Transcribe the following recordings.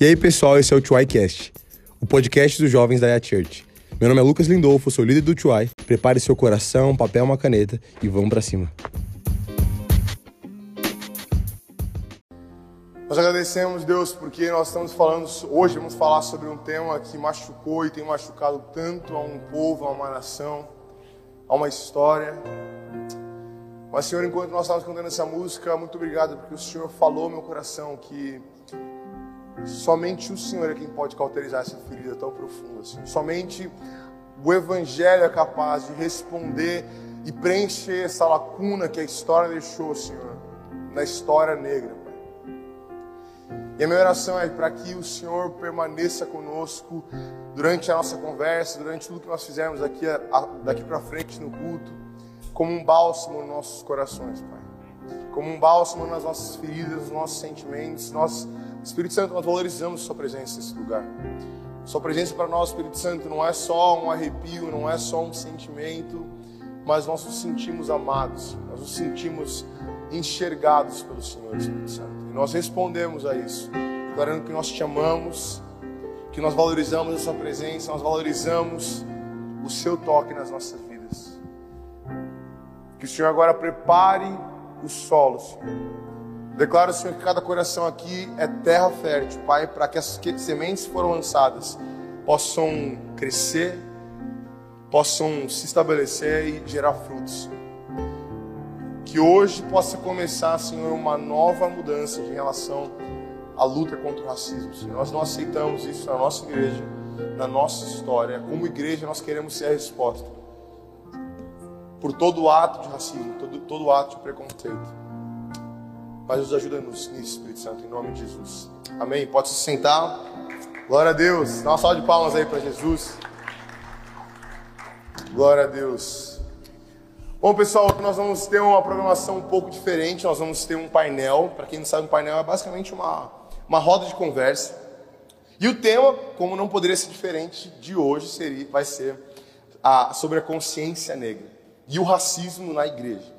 E aí, pessoal, esse é o TuaiCast, o podcast dos jovens da Yat Church. Meu nome é Lucas Lindolfo, sou líder do Tuai. Prepare seu coração, papel, uma caneta e vamos para cima. Nós agradecemos, Deus, porque nós estamos falando, hoje vamos falar sobre um tema que machucou e tem machucado tanto a um povo, a uma nação, a uma história. Mas, Senhor, enquanto nós estávamos cantando essa música, muito obrigado, porque o Senhor falou meu coração que somente o Senhor é quem pode cauterizar essa ferida tão profunda. Assim. Somente o Evangelho é capaz de responder e preencher essa lacuna que a história deixou, Senhor, na história negra. E a minha oração é para que o Senhor permaneça conosco durante a nossa conversa, durante tudo que nós fizermos aqui, daqui para frente no culto, como um bálsamo nos nossos corações, Pai. Como um bálsamo nas nossas feridas, nos nossos sentimentos. Nós, Espírito Santo, nós valorizamos Sua presença nesse lugar. Sua presença para nós, Espírito Santo, não é só um arrepio, não é só um sentimento, mas nós nos sentimos amados, nós nos sentimos enxergados pelo Senhor, Espírito Santo. Nós respondemos a isso, declarando que nós te amamos, que nós valorizamos a Sua presença, nós valorizamos o Seu toque nas nossas vidas. Que o Senhor agora prepare o solo, Senhor. Declaro, Senhor, que cada coração aqui é terra fértil, Pai, para que as sementes que foram lançadas possam crescer, possam se estabelecer e gerar frutos que hoje possa começar, Senhor, uma nova mudança em relação à luta contra o racismo. Senhor. Nós não aceitamos isso na nossa igreja, na nossa história. Como igreja, nós queremos ser a resposta por todo ato de racismo, todo, todo ato de preconceito. Mas nos ajuda nisso, Espírito Santo, em nome de Jesus. Amém. Pode se sentar. Glória a Deus. Dá uma salva de palmas aí para Jesus. Glória a Deus. Bom, pessoal, nós vamos ter uma programação um pouco diferente. Nós vamos ter um painel. Para quem não sabe, um painel é basicamente uma, uma roda de conversa. E o tema, como não poderia ser diferente de hoje, seria, vai ser a, sobre a consciência negra e o racismo na igreja.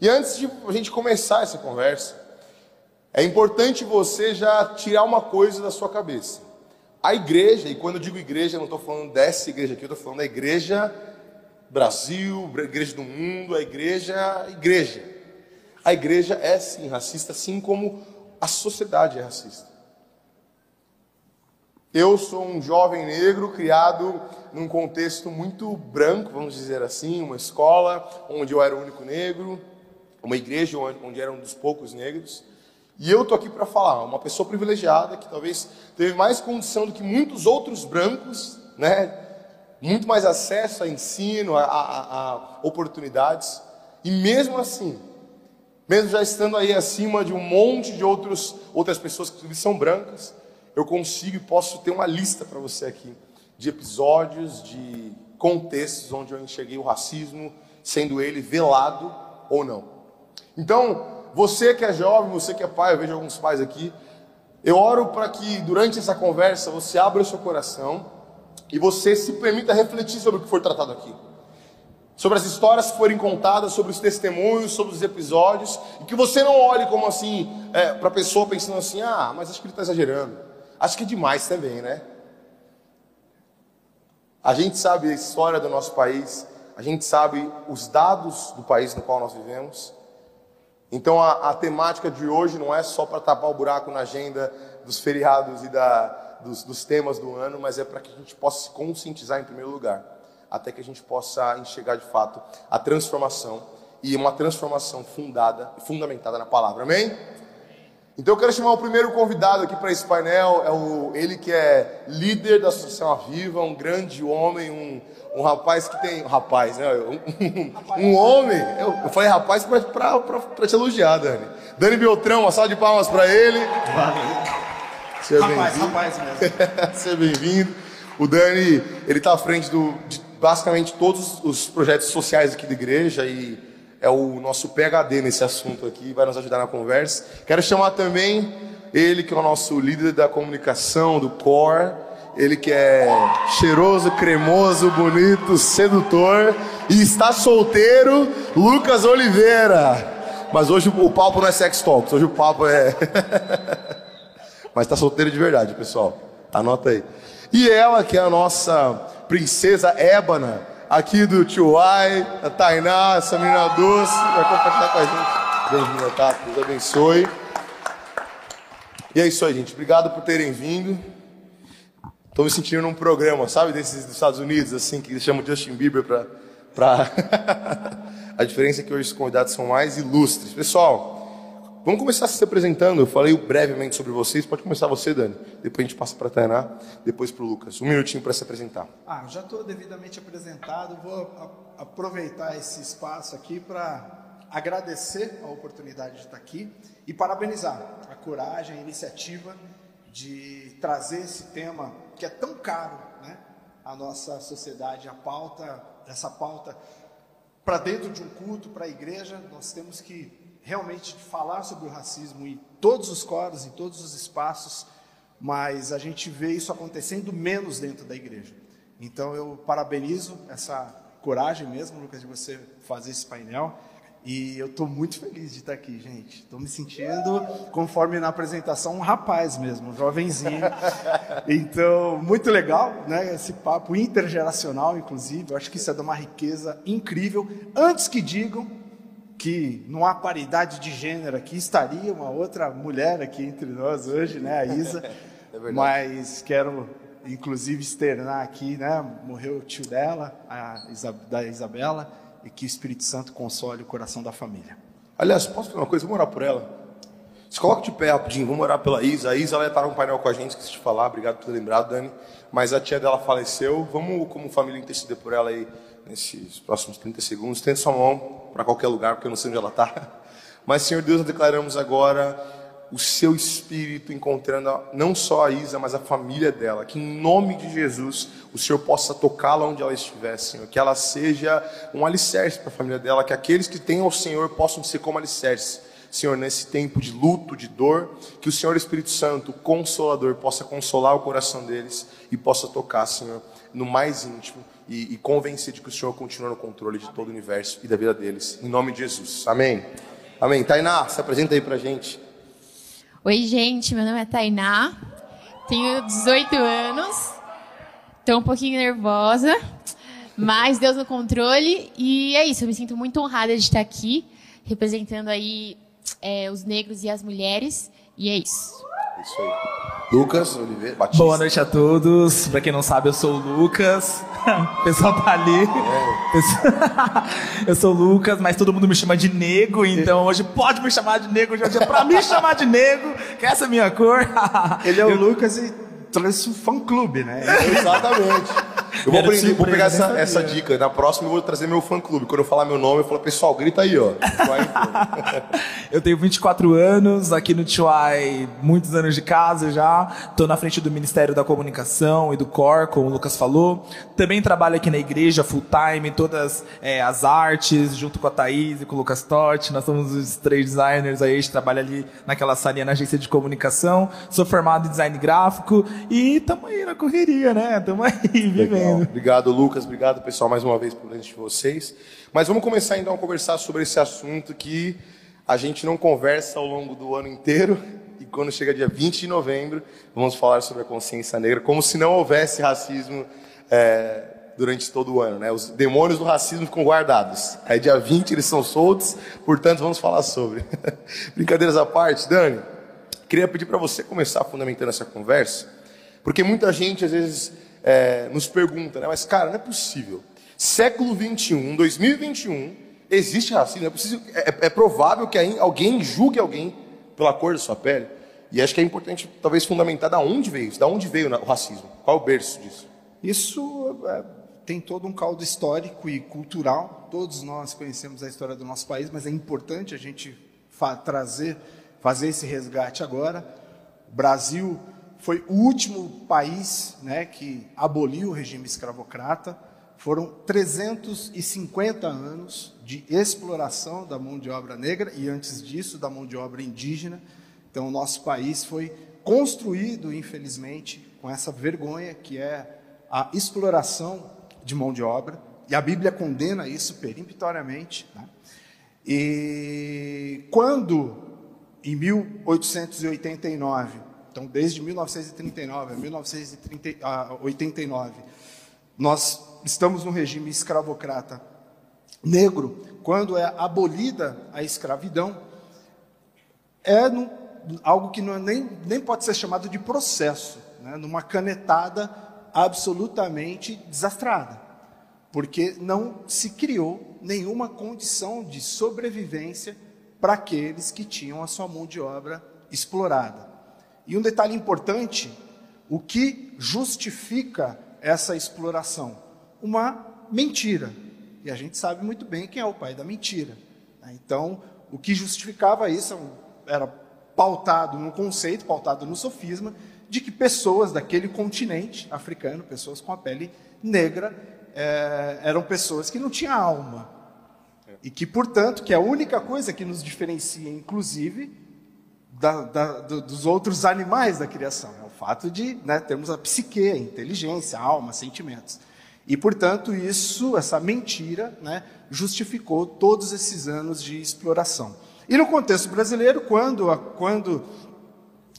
E antes de a gente começar essa conversa, é importante você já tirar uma coisa da sua cabeça. A igreja, e quando eu digo igreja, eu não estou falando dessa igreja aqui, eu estou falando da igreja Brasil, igreja do mundo, a igreja, igreja. A igreja é sim racista, assim como a sociedade é racista. Eu sou um jovem negro criado num contexto muito branco, vamos dizer assim, uma escola onde eu era o único negro, uma igreja onde era um dos poucos negros. E eu tô aqui para falar, uma pessoa privilegiada que talvez teve mais condição do que muitos outros brancos, né, muito mais acesso a ensino, a, a, a oportunidades. E mesmo assim, mesmo já estando aí acima de um monte de outros, outras pessoas que são brancas, eu consigo e posso ter uma lista para você aqui de episódios, de contextos onde eu enxerguei o racismo, sendo ele velado ou não. Então, você que é jovem, você que é pai, eu vejo alguns pais aqui, eu oro para que durante essa conversa você abra o seu coração e você se permita refletir sobre o que foi tratado aqui. Sobre as histórias que forem contadas, sobre os testemunhos, sobre os episódios, e que você não olhe como assim, é, para a pessoa pensando assim: ah, mas acho que ele está exagerando. Acho que é demais também, né? A gente sabe a história do nosso país, a gente sabe os dados do país no qual nós vivemos. Então a, a temática de hoje não é só para tapar o buraco na agenda dos feriados e da, dos, dos temas do ano, mas é para que a gente possa se conscientizar em primeiro lugar, até que a gente possa enxergar de fato a transformação e uma transformação fundada, fundamentada na palavra. Amém? Então eu quero chamar o primeiro convidado aqui para esse painel, é o, ele que é líder da Associação Aviva, um grande homem, um, um rapaz que tem. Rapaz, né? Um, um homem. Eu, eu falei rapaz para te elogiar, Dani. Dani Beltrão, uma salva de palmas para ele. Seja rapaz, rapaz mesmo. Seja bem-vindo. O Dani, ele está à frente do, de basicamente todos os projetos sociais aqui da igreja e é o nosso PHD nesse assunto aqui, vai nos ajudar na conversa. Quero chamar também ele, que é o nosso líder da comunicação, do core. Ele que é cheiroso, cremoso, bonito, sedutor e está solteiro, Lucas Oliveira. Mas hoje o papo não é sex talks, hoje o papo é Mas tá solteira de verdade, pessoal. Anota aí. E ela, que é a nossa princesa ébana, aqui do Tio Ai, a Tainá, essa menina doce, vai compartilhar com a gente. Bem-vinda, tá? Deus abençoe. E é isso aí, gente. Obrigado por terem vindo. Estou me sentindo num programa, sabe, desses dos Estados Unidos, assim, que chamam Justin Bieber para. Pra... a diferença é que hoje os convidados são mais ilustres. Pessoal, vamos começar se apresentando. Eu falei brevemente sobre vocês. Pode começar você, Dani. Depois a gente passa para a Tainá, depois para o Lucas. Um minutinho para se apresentar. Ah, já estou devidamente apresentado. Vou aproveitar esse espaço aqui para agradecer a oportunidade de estar aqui e parabenizar a coragem, a iniciativa de trazer esse tema que é tão caro, né, à nossa sociedade, a pauta, essa pauta para dentro de um culto, para a igreja, nós temos que realmente falar sobre o racismo em todos os coros, em todos os espaços, mas a gente vê isso acontecendo menos dentro da igreja. Então eu parabenizo essa coragem mesmo, Lucas, de você fazer esse painel. E eu estou muito feliz de estar aqui, gente. Estou me sentindo, conforme na apresentação, um rapaz mesmo, um jovenzinho. Então, muito legal, né? Esse papo intergeracional, inclusive. Eu acho que isso é de uma riqueza incrível. Antes que digam que não há paridade de gênero aqui, estaria uma outra mulher aqui entre nós hoje, né? A Isa. É Mas quero, inclusive, externar aqui, né? Morreu o tio dela, a Isa, da Isabela e que o Espírito Santo console o coração da família. Aliás, posso falar uma coisa? Vamos orar por ela. Se coloca de pé rapidinho, vamos orar pela Isa. A Isa ela estar no painel com a gente, esqueci de falar, obrigado por ter lembrado, Dani. Mas a tia dela faleceu. Vamos, como família, interceder por ela aí nesses próximos 30 segundos. Tente sua mão para qualquer lugar, porque eu não sei onde ela está. Mas, Senhor Deus, nós declaramos agora o seu espírito encontrando não só a Isa, mas a família dela. Que em nome de Jesus o Senhor possa tocá-la onde ela estiver, Senhor. Que ela seja um alicerce para a família dela. Que aqueles que têm ao Senhor possam ser como alicerce. Senhor, nesse tempo de luto, de dor, que o Senhor Espírito Santo, o Consolador, possa consolar o coração deles e possa tocar, Senhor, no mais íntimo e, e convencer de que o Senhor continua no controle de todo o universo e da vida deles. Em nome de Jesus. Amém. Amém. Tainá, se apresenta aí pra gente. Oi, gente, meu nome é Tainá, tenho 18 anos, estou um pouquinho nervosa, mas Deus no controle e é isso, eu me sinto muito honrada de estar aqui, representando aí é, os negros e as mulheres, e é isso. Isso aí. Lucas Oliveira Batista. Boa noite a todos. Para quem não sabe, eu sou o Lucas. O pessoal tá ali. É. Eu sou o Lucas, mas todo mundo me chama de nego, então hoje pode me chamar de nego, hoje é dia pra me chamar de nego, que essa é a minha cor. Ele é o Lucas e trouxe um fã clube, né? Exatamente. Eu vou, aprender, vou pegar essa, essa dica. Na próxima eu vou trazer meu fã clube. Quando eu falar meu nome, eu falo, pessoal, grita aí, ó. eu tenho 24 anos, aqui no Tchuai, muitos anos de casa já. Estou na frente do Ministério da Comunicação e do COR, como o Lucas falou. Também trabalho aqui na igreja, full time, todas é, as artes, junto com a Thaís e com o Lucas Totti. Nós somos os três designers aí, a gente trabalha ali naquela salinha na agência de comunicação. Sou formado em design gráfico e estamos aí na correria, né? Estamos aí vivendo. Obrigado, Lucas. Obrigado, pessoal, mais uma vez por presente de vocês. Mas vamos começar então a conversar sobre esse assunto que a gente não conversa ao longo do ano inteiro. E quando chega dia 20 de novembro, vamos falar sobre a consciência negra, como se não houvesse racismo é, durante todo o ano. Né? Os demônios do racismo ficam guardados. Aí dia 20 eles são soltos, portanto vamos falar sobre. Brincadeiras à parte, Dani, queria pedir para você começar fundamentando essa conversa, porque muita gente às vezes é, nos pergunta, né? Mas, cara, não é possível. Século 21, 2021, existe racismo. É, possível, é, é provável que alguém julgue alguém pela cor da sua pele. E acho que é importante, talvez, fundamentar da onde veio isso, da onde veio o racismo. Qual é o berço disso? Isso é, tem todo um caldo histórico e cultural. Todos nós conhecemos a história do nosso país, mas é importante a gente trazer, fazer esse resgate agora. O Brasil foi o último país né, que aboliu o regime escravocrata. Foram 350 anos de exploração da mão de obra negra e, antes disso, da mão de obra indígena. Então, o nosso país foi construído, infelizmente, com essa vergonha que é a exploração de mão de obra. E a Bíblia condena isso peremptoriamente. Né? E quando, em 1889, Então, desde 1939 a 1989, nós estamos no regime escravocrata negro. Quando é abolida a escravidão, é algo que é nem, nem pode ser chamado de processo, né? numa canetada absolutamente desastrada, porque não se criou nenhuma condição de sobrevivência para aqueles que tinham a sua mão de obra explorada. E um detalhe importante: o que justifica essa exploração? Uma mentira. E a gente sabe muito bem quem é o pai da mentira. Né? Então, o que justificava isso era pautado num conceito, pautado no sofisma, de que pessoas daquele continente africano, pessoas com a pele negra, é, eram pessoas que não tinham alma. E que, portanto, que é a única coisa que nos diferencia, inclusive, da, da, do, dos outros animais da criação. É o fato de né, termos a psique, a inteligência, a alma, sentimentos. E, portanto, isso, essa mentira, né, justificou todos esses anos de exploração. E no contexto brasileiro, quando, quando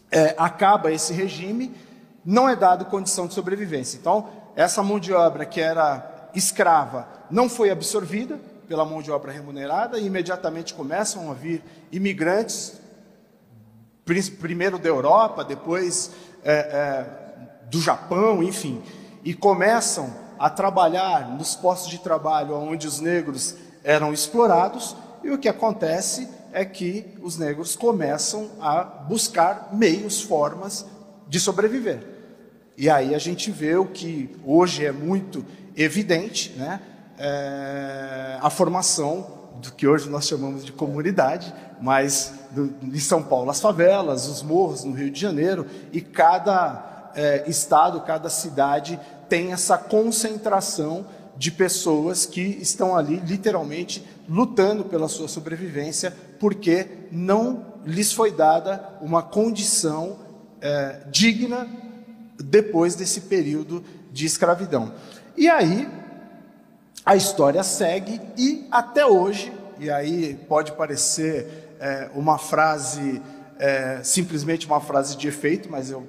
é, acaba esse regime, não é dado condição de sobrevivência. Então, essa mão de obra que era escrava não foi absorvida pela mão de obra remunerada e imediatamente começam a vir imigrantes, primeiro da Europa, depois é, é, do Japão, enfim, e começam a trabalhar nos postos de trabalho onde os negros eram explorados, e o que acontece é que os negros começam a buscar meios, formas de sobreviver. E aí a gente vê o que hoje é muito evidente, né? É a formação do que hoje nós chamamos de comunidade, mas do, em São Paulo as favelas, os morros no Rio de Janeiro, e cada é, estado, cada cidade tem essa concentração de pessoas que estão ali literalmente lutando pela sua sobrevivência, porque não lhes foi dada uma condição é, digna depois desse período de escravidão. E aí a história segue e até hoje, e aí pode parecer é, uma frase, é, simplesmente uma frase de efeito, mas eu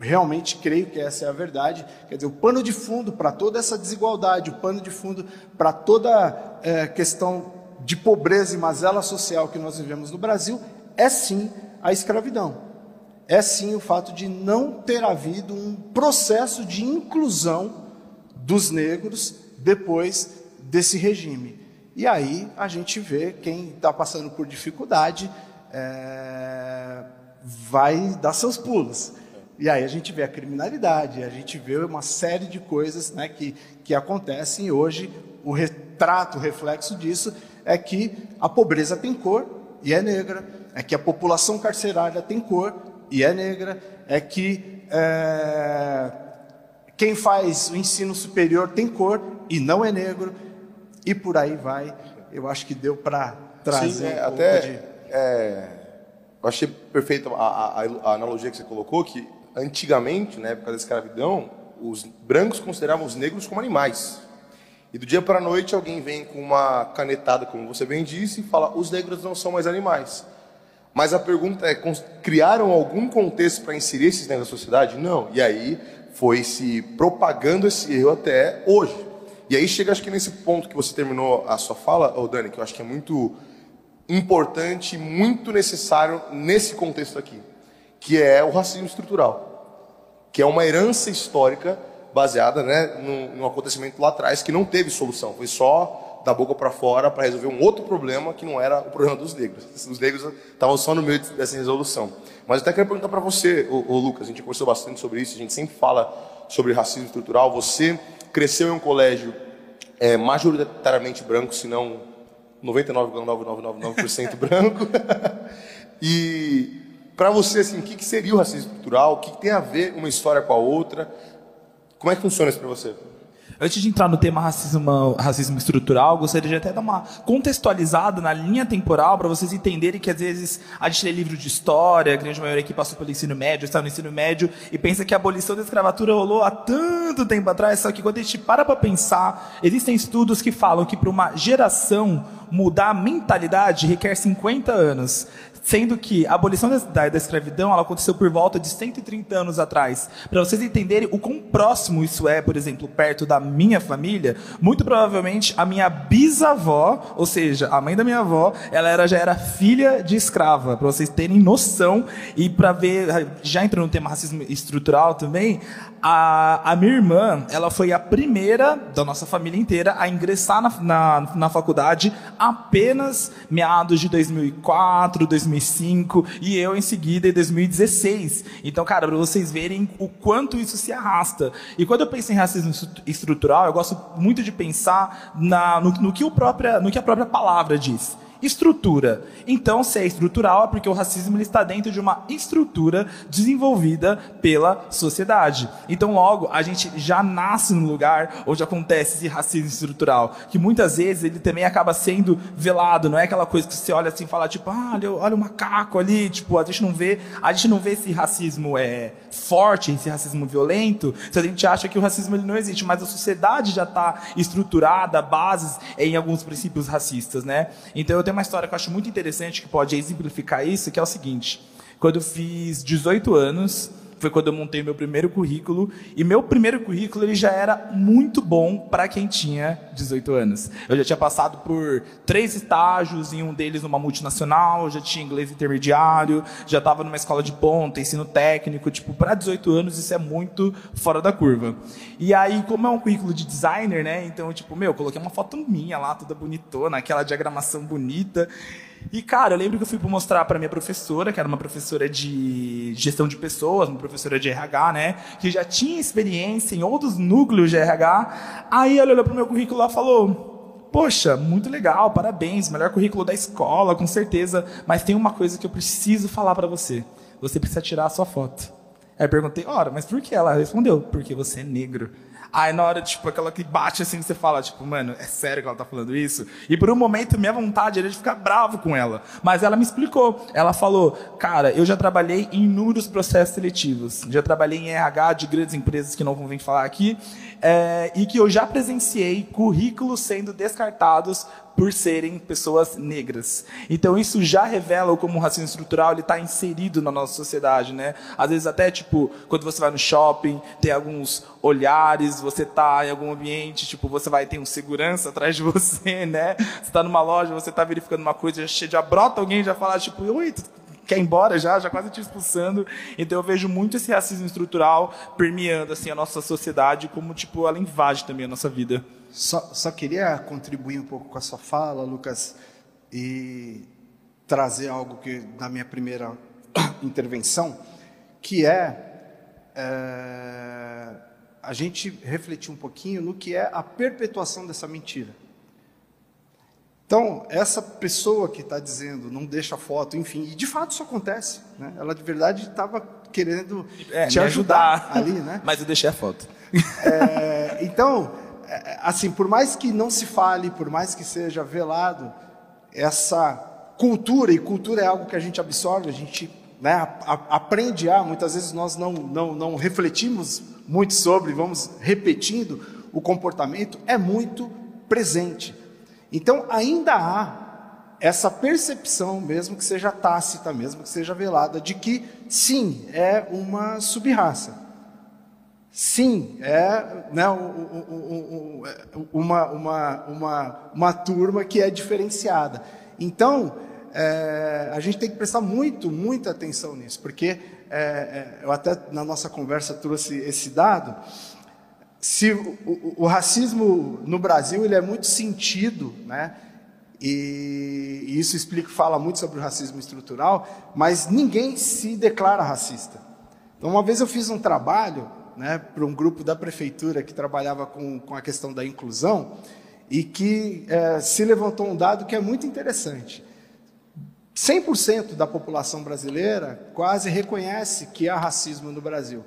realmente creio que essa é a verdade. Quer dizer, o pano de fundo para toda essa desigualdade, o pano de fundo para toda é, questão de pobreza e mazela social que nós vivemos no Brasil é sim a escravidão. É sim o fato de não ter havido um processo de inclusão dos negros depois desse regime. E aí a gente vê quem está passando por dificuldade é, vai dar seus pulos. E aí a gente vê a criminalidade, a gente vê uma série de coisas né, que, que acontecem hoje o retrato, o reflexo disso é que a pobreza tem cor e é negra, é que a população carcerária tem cor e é negra, é que é, quem faz o ensino superior tem cor e não é negro, e por aí vai. Eu acho que deu para trazer Sim, é, um até, de... é, eu achei perfeita a, a, a analogia que você colocou, que antigamente, na época da escravidão, os brancos consideravam os negros como animais. E do dia para a noite alguém vem com uma canetada, como você bem disse, e fala: os negros não são mais animais. Mas a pergunta é: criaram algum contexto para inserir esses negros na sociedade? Não. E aí foi se propagando esse erro até hoje. E aí chega, acho que nesse ponto que você terminou a sua fala, oh Dani, que eu acho que é muito importante, muito necessário nesse contexto aqui que é o racismo estrutural, que é uma herança histórica baseada né, num, num acontecimento lá atrás que não teve solução, foi só da boca para fora para resolver um outro problema que não era o problema dos negros. Os negros estavam só no meio dessa resolução. Mas eu até quero perguntar para você, ô, Lucas, a gente conversou bastante sobre isso, a gente sempre fala sobre racismo estrutural. Você cresceu em um colégio é, majoritariamente branco, se não 99,9999% branco. e para você, assim, o que, que seria o racismo estrutural? O que, que tem a ver uma história com a outra? Como é que funciona isso para você? Antes de entrar no tema racismo, racismo estrutural, gostaria de até dar uma contextualizada na linha temporal para vocês entenderem que às vezes a gente lê livro de história, a grande maioria que passou pelo ensino médio, está no ensino médio e pensa que a abolição da escravatura rolou há tanto tempo atrás, só que quando a gente para para pensar, existem estudos que falam que para uma geração mudar a mentalidade requer 50 anos. Sendo que a abolição da, da escravidão ela aconteceu por volta de 130 anos atrás. Para vocês entenderem o quão próximo isso é, por exemplo, perto da minha família, muito provavelmente a minha bisavó, ou seja, a mãe da minha avó, ela era, já era filha de escrava. Para vocês terem noção e para ver, já entrando no tema racismo estrutural também, a, a, minha irmã, ela foi a primeira da nossa família inteira a ingressar na, na, na faculdade apenas meados de 2004, 2005 e eu em seguida em 2016. Então, cara, para vocês verem o quanto isso se arrasta. E quando eu penso em racismo estrutural, eu gosto muito de pensar na, no, no, que, o própria, no que a própria palavra diz estrutura. Então, se é estrutural, é porque o racismo ele está dentro de uma estrutura desenvolvida pela sociedade. Então, logo, a gente já nasce no lugar onde acontece esse racismo estrutural, que muitas vezes ele também acaba sendo velado, não é aquela coisa que você olha assim e fala, tipo, ah, olha, olha o macaco ali, tipo, a gente não vê, a gente não vê esse racismo é, forte, esse racismo violento, se a gente acha que o racismo ele não existe, mas a sociedade já está estruturada, bases em alguns princípios racistas, né? Então, eu tenho uma história que eu acho muito interessante que pode exemplificar isso, que é o seguinte: quando eu fiz 18 anos, foi quando eu montei meu primeiro currículo e meu primeiro currículo ele já era muito bom para quem tinha 18 anos. Eu já tinha passado por três estágios, em um deles numa multinacional, já tinha inglês intermediário, já estava numa escola de ponta, ensino técnico, tipo, para 18 anos isso é muito fora da curva. E aí, como é um currículo de designer, né? Então, tipo, meu, eu coloquei uma foto minha lá, toda bonitona, aquela diagramação bonita. E, cara, eu lembro que eu fui mostrar para minha professora, que era uma professora de gestão de pessoas, uma professora de RH, né? Que já tinha experiência em outros núcleos de RH. Aí ela olhou pro meu currículo lá e falou: Poxa, muito legal, parabéns, melhor currículo da escola, com certeza. Mas tem uma coisa que eu preciso falar para você. Você precisa tirar a sua foto. Aí eu perguntei, ora, mas por que? Ela respondeu, porque você é negro. Aí na hora, tipo, aquela que bate assim, você fala, tipo, mano, é sério que ela tá falando isso? E por um momento, minha vontade era de ficar bravo com ela. Mas ela me explicou. Ela falou, cara, eu já trabalhei em inúmeros processos seletivos. Já trabalhei em RH de grandes empresas que não vão vir falar aqui. É, e que eu já presenciei currículos sendo descartados por serem pessoas negras. Então isso já revela como o racismo estrutural está inserido na nossa sociedade, né? Às vezes até tipo quando você vai no shopping tem alguns olhares, você está em algum ambiente, tipo você vai ter um segurança atrás de você, né? Você está numa loja, você está verificando uma coisa, já, já brota alguém já fala tipo, oi, quer ir embora já, já quase te expulsando. Então eu vejo muito esse racismo estrutural permeando assim a nossa sociedade, como tipo ela invade também a nossa vida. Só, só queria contribuir um pouco com a sua fala, Lucas, e trazer algo que da minha primeira intervenção, que é, é a gente refletir um pouquinho no que é a perpetuação dessa mentira. Então, essa pessoa que está dizendo, não deixa foto, enfim, e de fato isso acontece. Né? Ela de verdade estava querendo é, te ajudar, ajudar, ali, né? Mas eu deixei a foto. É, então, assim, por mais que não se fale, por mais que seja velado, essa cultura, e cultura é algo que a gente absorve, a gente né, aprende a, muitas vezes nós não, não, não refletimos muito sobre, vamos repetindo, o comportamento é muito presente. Então, ainda há essa percepção, mesmo que seja tácita, mesmo que seja velada, de que sim, é uma subraça. Sim, é né, uma, uma, uma, uma turma que é diferenciada. Então, é, a gente tem que prestar muito, muita atenção nisso, porque é, é, eu até na nossa conversa trouxe esse dado. Se o, o, o, racismo no Brasil ele é muito sentido, né? E, e isso explica, fala muito sobre o racismo estrutural, mas ninguém se declara racista. Então, uma vez eu fiz um trabalho né, para um grupo da prefeitura que trabalhava com, com a questão da inclusão e que é, se levantou um dado que é muito interessante. 100% da população brasileira quase reconhece que há racismo no Brasil.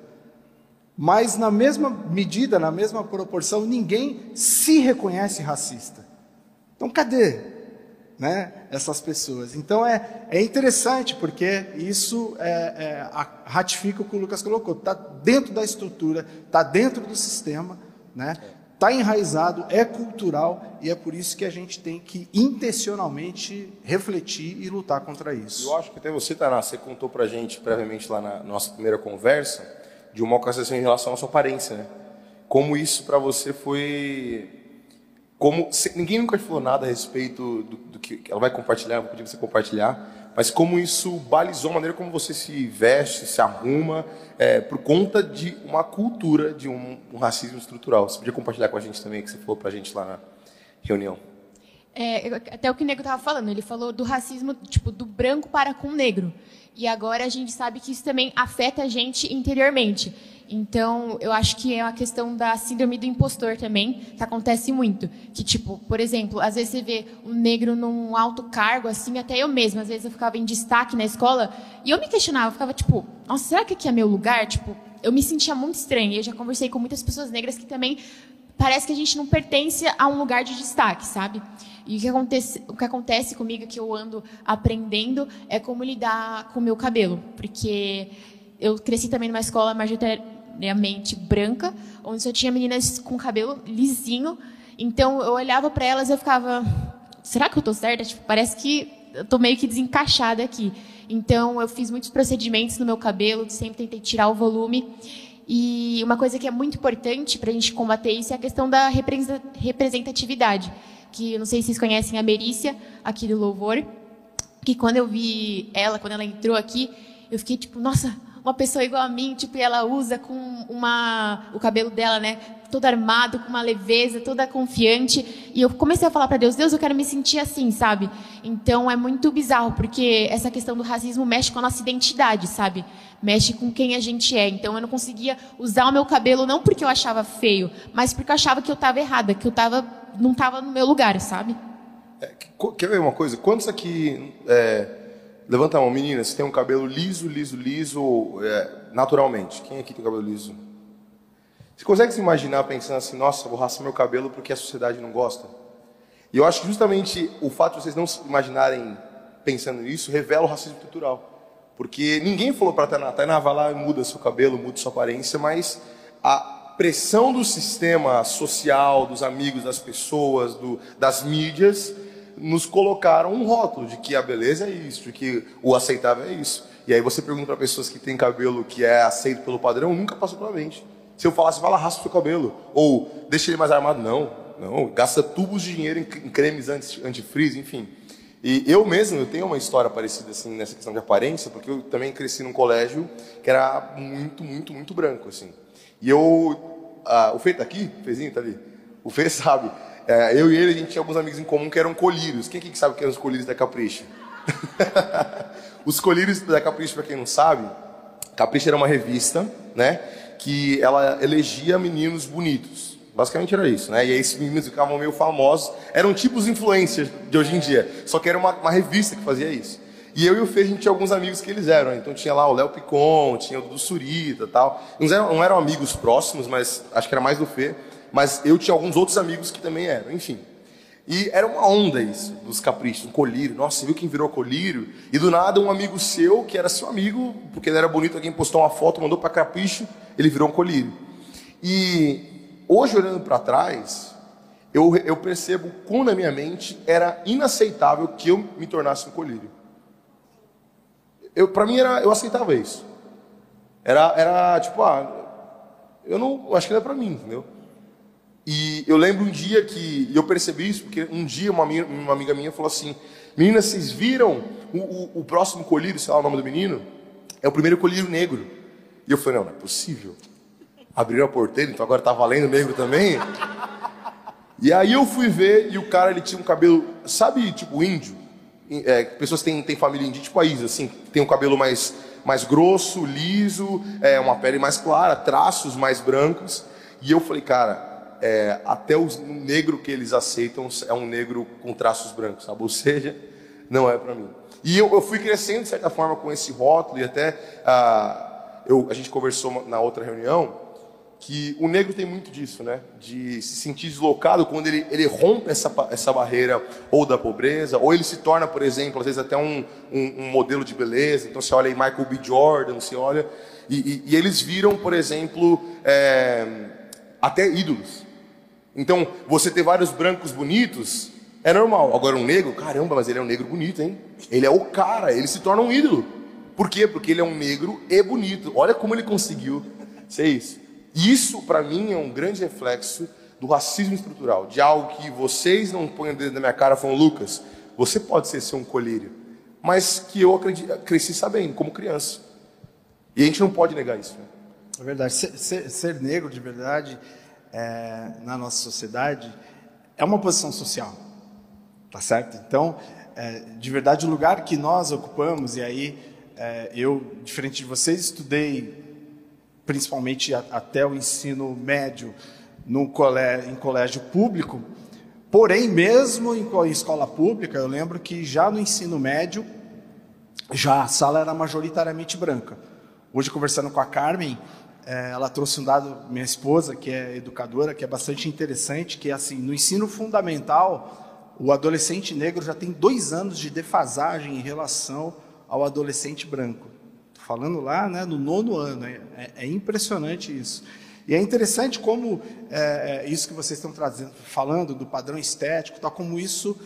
Mas, na mesma medida, na mesma proporção, ninguém se reconhece racista. Então, cadê né, essas pessoas. Então é, é interessante porque isso é, é, ratifica o que o Lucas colocou. Está dentro da estrutura, está dentro do sistema, né? Está enraizado, é cultural e é por isso que a gente tem que intencionalmente refletir e lutar contra isso. Eu acho que até você, Taná, você contou pra gente previamente lá na nossa primeira conversa de uma ocasião em relação à sua aparência, né? Como isso para você foi como ninguém nunca falou nada a respeito do, do que ela vai compartilhar, vou pedir você compartilhar, mas como isso balizou a maneira como você se veste, se arruma, é, por conta de uma cultura de um, um, racismo estrutural. Você podia compartilhar com a gente também, que você falou para a gente lá na reunião. É, até o que o Negro estava falando, ele falou do racismo, tipo, do branco para com o negro. E agora a gente sabe que isso também afeta a gente interiormente. Então, eu acho que é uma questão da síndrome do impostor também, que acontece muito. Que, tipo, por exemplo, às vezes você vê um negro num alto cargo, assim, até eu mesma, às vezes eu ficava em destaque na escola, e eu me questionava, eu ficava tipo, nossa, será que aqui é meu lugar? Tipo, eu me sentia muito estranha. E eu já conversei com muitas pessoas negras que também parece que a gente não pertence a um lugar de destaque, sabe? E o que acontece, o que acontece comigo, que eu ando aprendendo, é como lidar com o meu cabelo. Porque eu cresci também numa escola majoritariamente branca, onde só tinha meninas com cabelo lisinho. Então eu olhava para elas e eu ficava, será que eu estou certa? Tipo, parece que eu estou meio que desencaixada aqui. Então eu fiz muitos procedimentos no meu cabelo, sempre tentei tirar o volume. E uma coisa que é muito importante para a gente combater isso é a questão da representatividade. Que não sei se vocês conhecem a Merícia, aqui do Louvor, que quando eu vi ela, quando ela entrou aqui, eu fiquei tipo, nossa, uma pessoa igual a mim, tipo, e ela usa com uma o cabelo dela, né, todo armado, com uma leveza, toda confiante, e eu comecei a falar para Deus, Deus, eu quero me sentir assim, sabe? Então é muito bizarro, porque essa questão do racismo mexe com a nossa identidade, sabe? Mexe com quem a gente é. Então eu não conseguia usar o meu cabelo não porque eu achava feio, mas porque eu achava que eu estava errada, que eu tava não estava no meu lugar, sabe? É, quer ver uma coisa? Quantos aqui é Levanta a mão, meninas, tem um cabelo liso, liso, liso, é, naturalmente. Quem aqui tem cabelo liso? Você consegue se imaginar pensando assim, nossa, vou raspar meu cabelo porque a sociedade não gosta? E eu acho que justamente o fato de vocês não se imaginarem pensando nisso revela o racismo cultural. Porque ninguém falou para Tainá, Tainá, vai lá e muda seu cabelo, muda sua aparência, mas a pressão do sistema social, dos amigos, das pessoas, do, das mídias, nos colocaram um rótulo de que a beleza é isso, de que o aceitável é isso. E aí você pergunta para pessoas que têm cabelo que é aceito pelo padrão, nunca passou pela mente. Se eu falasse, vai lá, raspa o seu cabelo. Ou deixa ele mais armado. Não, não. Gasta tubos de dinheiro em cremes antifreeze, enfim. E eu mesmo, eu tenho uma história parecida assim nessa questão de aparência, porque eu também cresci num colégio que era muito, muito, muito branco, assim. E eu, ah, o Fê tá aqui? O Fezinho tá ali? O Fê sabe. É, eu e ele, a gente tinha alguns amigos em comum que eram colírios. Quem que sabe que eram os colírios da Capricho? os colírios da Capricho, para quem não sabe, Capricho era uma revista, né? Que ela elegia meninos bonitos. Basicamente era isso, né? E aí esses meninos ficavam meio famosos. Eram tipos influencers de hoje em dia. Só que era uma, uma revista que fazia isso. E eu e o Fê, a gente tinha alguns amigos que eles eram. Né? Então tinha lá o Léo Picon, tinha o do Surita tal. Não eram, não eram amigos próximos, mas acho que era mais do Fê mas eu tinha alguns outros amigos que também eram, enfim. E era uma onda isso, dos caprichos, um colírio. Nossa, você viu quem virou colírio? E do nada, um amigo seu, que era seu amigo, porque ele era bonito, alguém postou uma foto, mandou para capricho, ele virou um colírio. E hoje, olhando para trás, eu, eu percebo como na minha mente era inaceitável que eu me tornasse um colírio. Eu, para mim, era, eu aceitava isso. Era, era tipo, ah, eu não, acho que não é para mim, entendeu? E eu lembro um dia que eu percebi isso, porque um dia uma, uma amiga minha falou assim: Meninas, vocês viram o, o, o, próximo colírio, sei lá o nome do menino? É o primeiro colírio negro. E eu falei: Não, não é possível. Abriram a porteira, então agora tá valendo negro também. E aí eu fui ver e o cara ele tinha um cabelo, sabe, tipo índio? É, pessoas têm, têm família índia, tipo a Isa, assim, tem um cabelo mais, mais grosso, liso, é, uma pele mais clara, traços mais brancos. E eu falei, cara, é, até o negro que eles aceitam é um negro com traços brancos, sabe? Ou seja, não é para mim. E eu, eu, fui crescendo de certa forma com esse rótulo e até ah, eu, a gente conversou na outra reunião que o negro tem muito disso, né? De se sentir deslocado quando ele, ele rompe essa, essa barreira ou da pobreza, ou ele se torna, por exemplo, às vezes até um, um, um modelo de beleza. Então você olha aí Michael B. Jordan, você olha, e, e, e eles viram, por exemplo, é, até ídolos. Então, você ter vários brancos bonitos é normal. Agora, um negro, caramba, mas ele é um negro bonito, hein? Ele é o cara, ele se torna um ídolo. Por quê? Porque ele é um negro e bonito. Olha como ele conseguiu ser isso. Isso, para mim, é um grande reflexo do racismo estrutural, de algo que vocês não põem o dedo na minha cara falando, Lucas, você pode ser, ser um colírio, mas que eu acredito, cresci sabendo, como criança. E a gente não pode negar isso. Né? É verdade. Ser, ser, ser negro, de verdade, é, na nossa sociedade, é uma posição social. Tá certo? Então, é, de verdade, o lugar que nós ocupamos, e aí é, eu, diferente de vocês, estudei principalmente a, até o ensino médio no colégio, em colégio público, porém, mesmo em, em escola pública, eu lembro que já no ensino médio, já a sala era majoritariamente branca. Hoje, conversando com a Carmen, ela trouxe um dado, minha esposa, que é educadora, que é bastante interessante, que é assim, no ensino fundamental, o adolescente negro já tem dois anos de defasagem em relação ao adolescente branco. Tô falando lá né, no nono ano, é, é, é impressionante isso. E é interessante como é, é isso que vocês estão trazendo, falando do padrão estético, tal como isso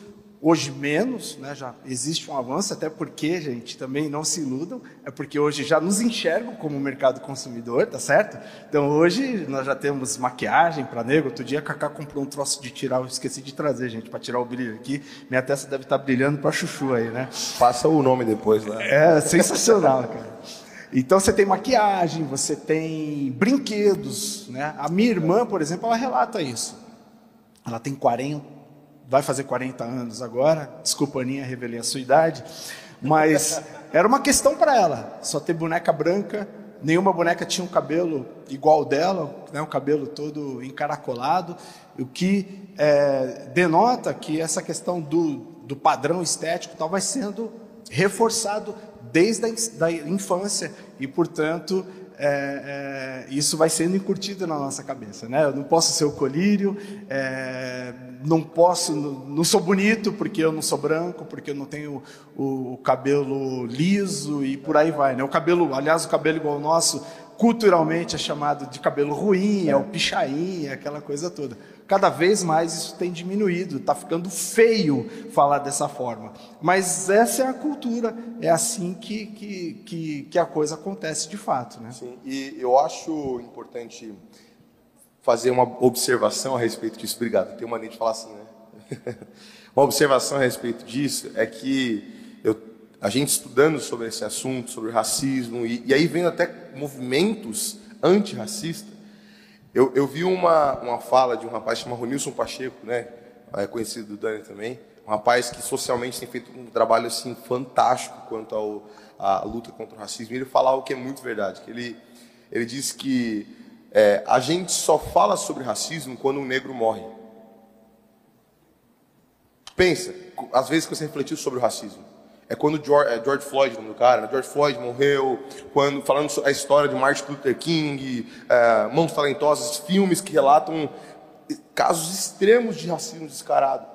Hoje menos, né, já existe um avanço, até porque, gente, também não se iludam, é porque hoje já nos enxergam como mercado consumidor, tá certo? Então hoje nós já temos maquiagem para negro. Outro dia a Cacá comprou um troço de tirar, eu esqueci de trazer, gente, para tirar o brilho aqui. Minha testa deve estar tá brilhando para chuchu aí, né? Passa o nome depois lá. Né? É sensacional, cara. Então você tem maquiagem, você tem brinquedos, né? A minha irmã, por exemplo, ela relata isso. Ela tem 40 vai fazer 40 anos agora, desculpa Aninha, revelei a sua idade, mas era uma questão para ela, só ter boneca branca, nenhuma boneca tinha um cabelo igual dela, né, um cabelo todo encaracolado, o que é, denota que essa questão do, do padrão estético tal vai sendo reforçado desde a da infância. E, portanto, é, é, isso vai sendo encurtido na nossa cabeça, né? Eu não posso ser o colírio, é, não posso, não sou bonito porque eu não sou branco, porque eu não tenho o, o, cabelo liso e por aí vai, né? O cabelo, aliás, o cabelo igual o nosso, culturalmente é chamado de cabelo ruim, é o pichain, é aquela coisa toda cada vez mais isso tem diminuído, está ficando feio falar dessa forma. Mas essa é a cultura, é assim que, que, que, que a coisa acontece de fato. Né? Sim, e eu acho importante fazer uma observação a respeito disso. Obrigado, tenho mania de falar assim, né? uma observação a respeito disso é que eu, a gente estudando sobre esse assunto, sobre racismo, e, e aí vendo até movimentos antirracistas, eu, eu vi uma, uma fala de um rapaz chamado Ronilson Pacheco, né? É conhecido do Dani também. Um rapaz que socialmente tem feito um trabalho assim fantástico quanto ao, à luta contra o racismo. E ele fala algo que é muito verdade. Que ele, ele diz que é, a gente só fala sobre racismo quando um negro morre. Pensa, às vezes que você refletiu sobre o racismo. É quando George, é George Floyd, o nome do cara, né? George Floyd morreu, quando falando a história de Martin Luther King, é, Mãos Talentosas, filmes que relatam casos extremos de racismo descarado.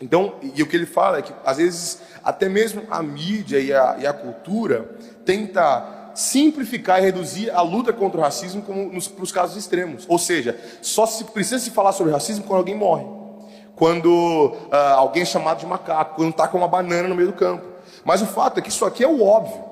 Então, e, o que ele fala é que, às vezes, até mesmo a mídia e a, e a cultura tenta simplificar e reduzir a luta contra o racismo para os casos extremos. Ou seja, só se precisa se falar sobre racismo quando alguém morre. Quando uh, alguém é chamado de macaco, quando está com uma banana no meio do campo. Mas o fato é que isso aqui é o óbvio.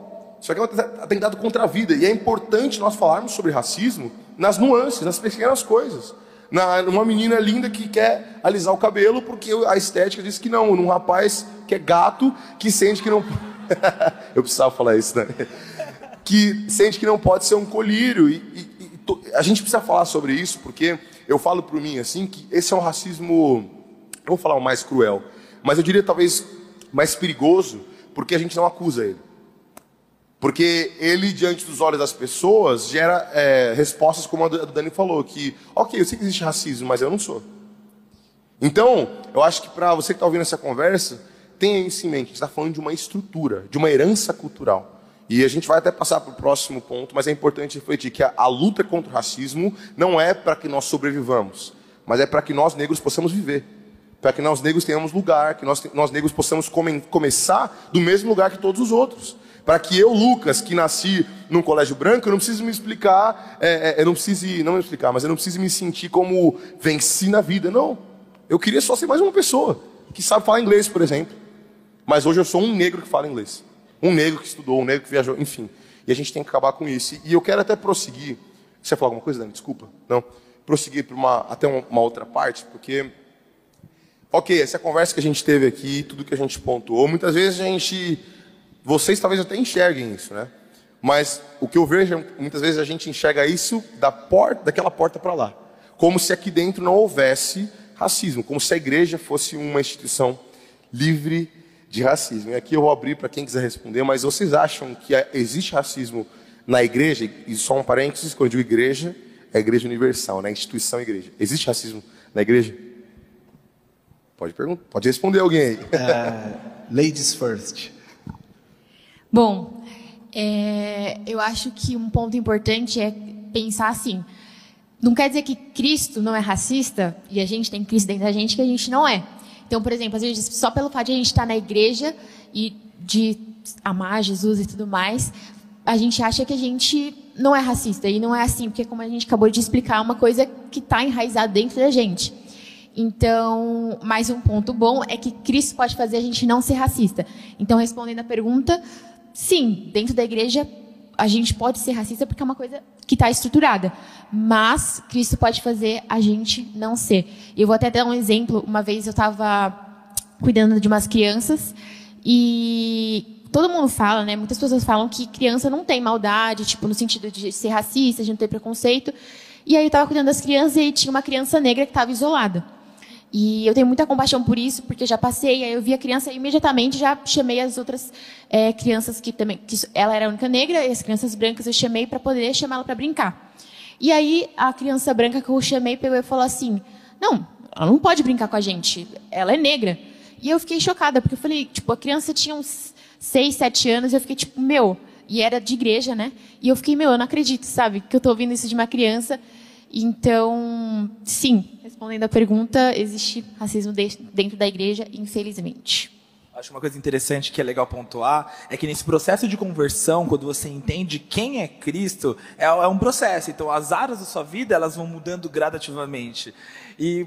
Isso aqui é um atentado contra a vida. E é importante nós falarmos sobre racismo nas nuances, nas pequenas coisas. Na, numa menina linda que quer alisar o cabelo porque a estética diz que não. Num rapaz que é gato, que sente que não. Eu precisava falar isso, né? Que sente que não pode ser um colírio. E, e, e to... a gente precisa falar sobre isso porque eu falo por mim assim que esse é um racismo. Não vou falar o mais cruel, mas eu diria talvez mais perigoso porque a gente não acusa ele. Porque ele, diante dos olhos das pessoas, gera é, respostas como a do Dani falou, que, ok, eu sei que existe racismo, mas eu não sou. Então, eu acho que para você que está ouvindo essa conversa, tenha isso em mente, a gente está falando de uma estrutura, de uma herança cultural. E a gente vai até passar para o próximo ponto, mas é importante refletir que a, a luta contra o racismo não é para que nós sobrevivamos, mas é para que nós negros possamos viver para que nós negros tenhamos lugar, que nós, nós negros possamos come, começar do mesmo lugar que todos os outros. Para que eu, Lucas, que nasci num colégio branco, eu não preciso me explicar, é, é, eu não preciso, não me explicar, mas eu não preciso me sentir como venci na vida, não. Eu queria só ser mais uma pessoa que sabe falar inglês, por exemplo. Mas hoje eu sou um negro que fala inglês. Um negro que estudou, um negro que viajou, enfim. E a gente tem que acabar com isso. E eu quero até prosseguir. Você falar alguma coisa, Dani? Desculpa. Não? Prosseguir para uma, até uma outra parte, porque Ok, essa conversa que a gente teve aqui, tudo que a gente pontuou, muitas vezes a gente, vocês talvez até enxerguem isso, né? Mas o que eu vejo, muitas vezes a gente enxerga isso da porta, daquela porta para lá, como se aqui dentro não houvesse racismo, como se a igreja fosse uma instituição livre de racismo. E aqui eu vou abrir para quem quiser responder, mas vocês acham que existe racismo na igreja? E só um parênteses, quando eu digo igreja, é a igreja universal, né? instituição igreja. Existe racismo na igreja? Pode perguntar, pode responder alguém aí. Uh, ladies first. Bom, é, eu acho que um ponto importante é pensar assim. Não quer dizer que Cristo não é racista e a gente tem Cristo dentro da gente que a gente não é. Então, por exemplo, às vezes só pelo fato de a gente estar na igreja e de amar Jesus e tudo mais, a gente acha que a gente não é racista e não é assim, porque como a gente acabou de explicar, é uma coisa que está enraizada dentro da gente. Então, mais um ponto bom é que Cristo pode fazer a gente não ser racista. Então, respondendo a pergunta, sim, dentro da igreja a gente pode ser racista porque é uma coisa que está estruturada. Mas Cristo pode fazer a gente não ser. Eu vou até dar um exemplo. Uma vez eu estava cuidando de umas crianças e todo mundo fala, né? Muitas pessoas falam que criança não tem maldade, tipo no sentido de ser racista, de não ter preconceito. E aí eu estava cuidando das crianças e tinha uma criança negra que estava isolada. E eu tenho muita compaixão por isso, porque já passei, aí eu vi a criança e imediatamente já chamei as outras é, crianças que também, que ela era a única negra, e as crianças brancas eu chamei para poder chamá-la para brincar. E aí a criança branca que eu chamei pegou e falou assim: "Não, ela não pode brincar com a gente, ela é negra". E eu fiquei chocada, porque eu falei, tipo, a criança tinha uns seis, sete anos, e eu fiquei tipo, meu, e era de igreja, né? E eu fiquei, meu, eu não acredito, sabe, que eu estou ouvindo isso de uma criança. Então, sim, respondendo a pergunta, existe racismo dentro da igreja, infelizmente. Acho uma coisa interessante que é legal pontuar é que nesse processo de conversão, quando você entende quem é Cristo, é, é um processo. Então, as áreas da sua vida elas vão mudando gradativamente. E,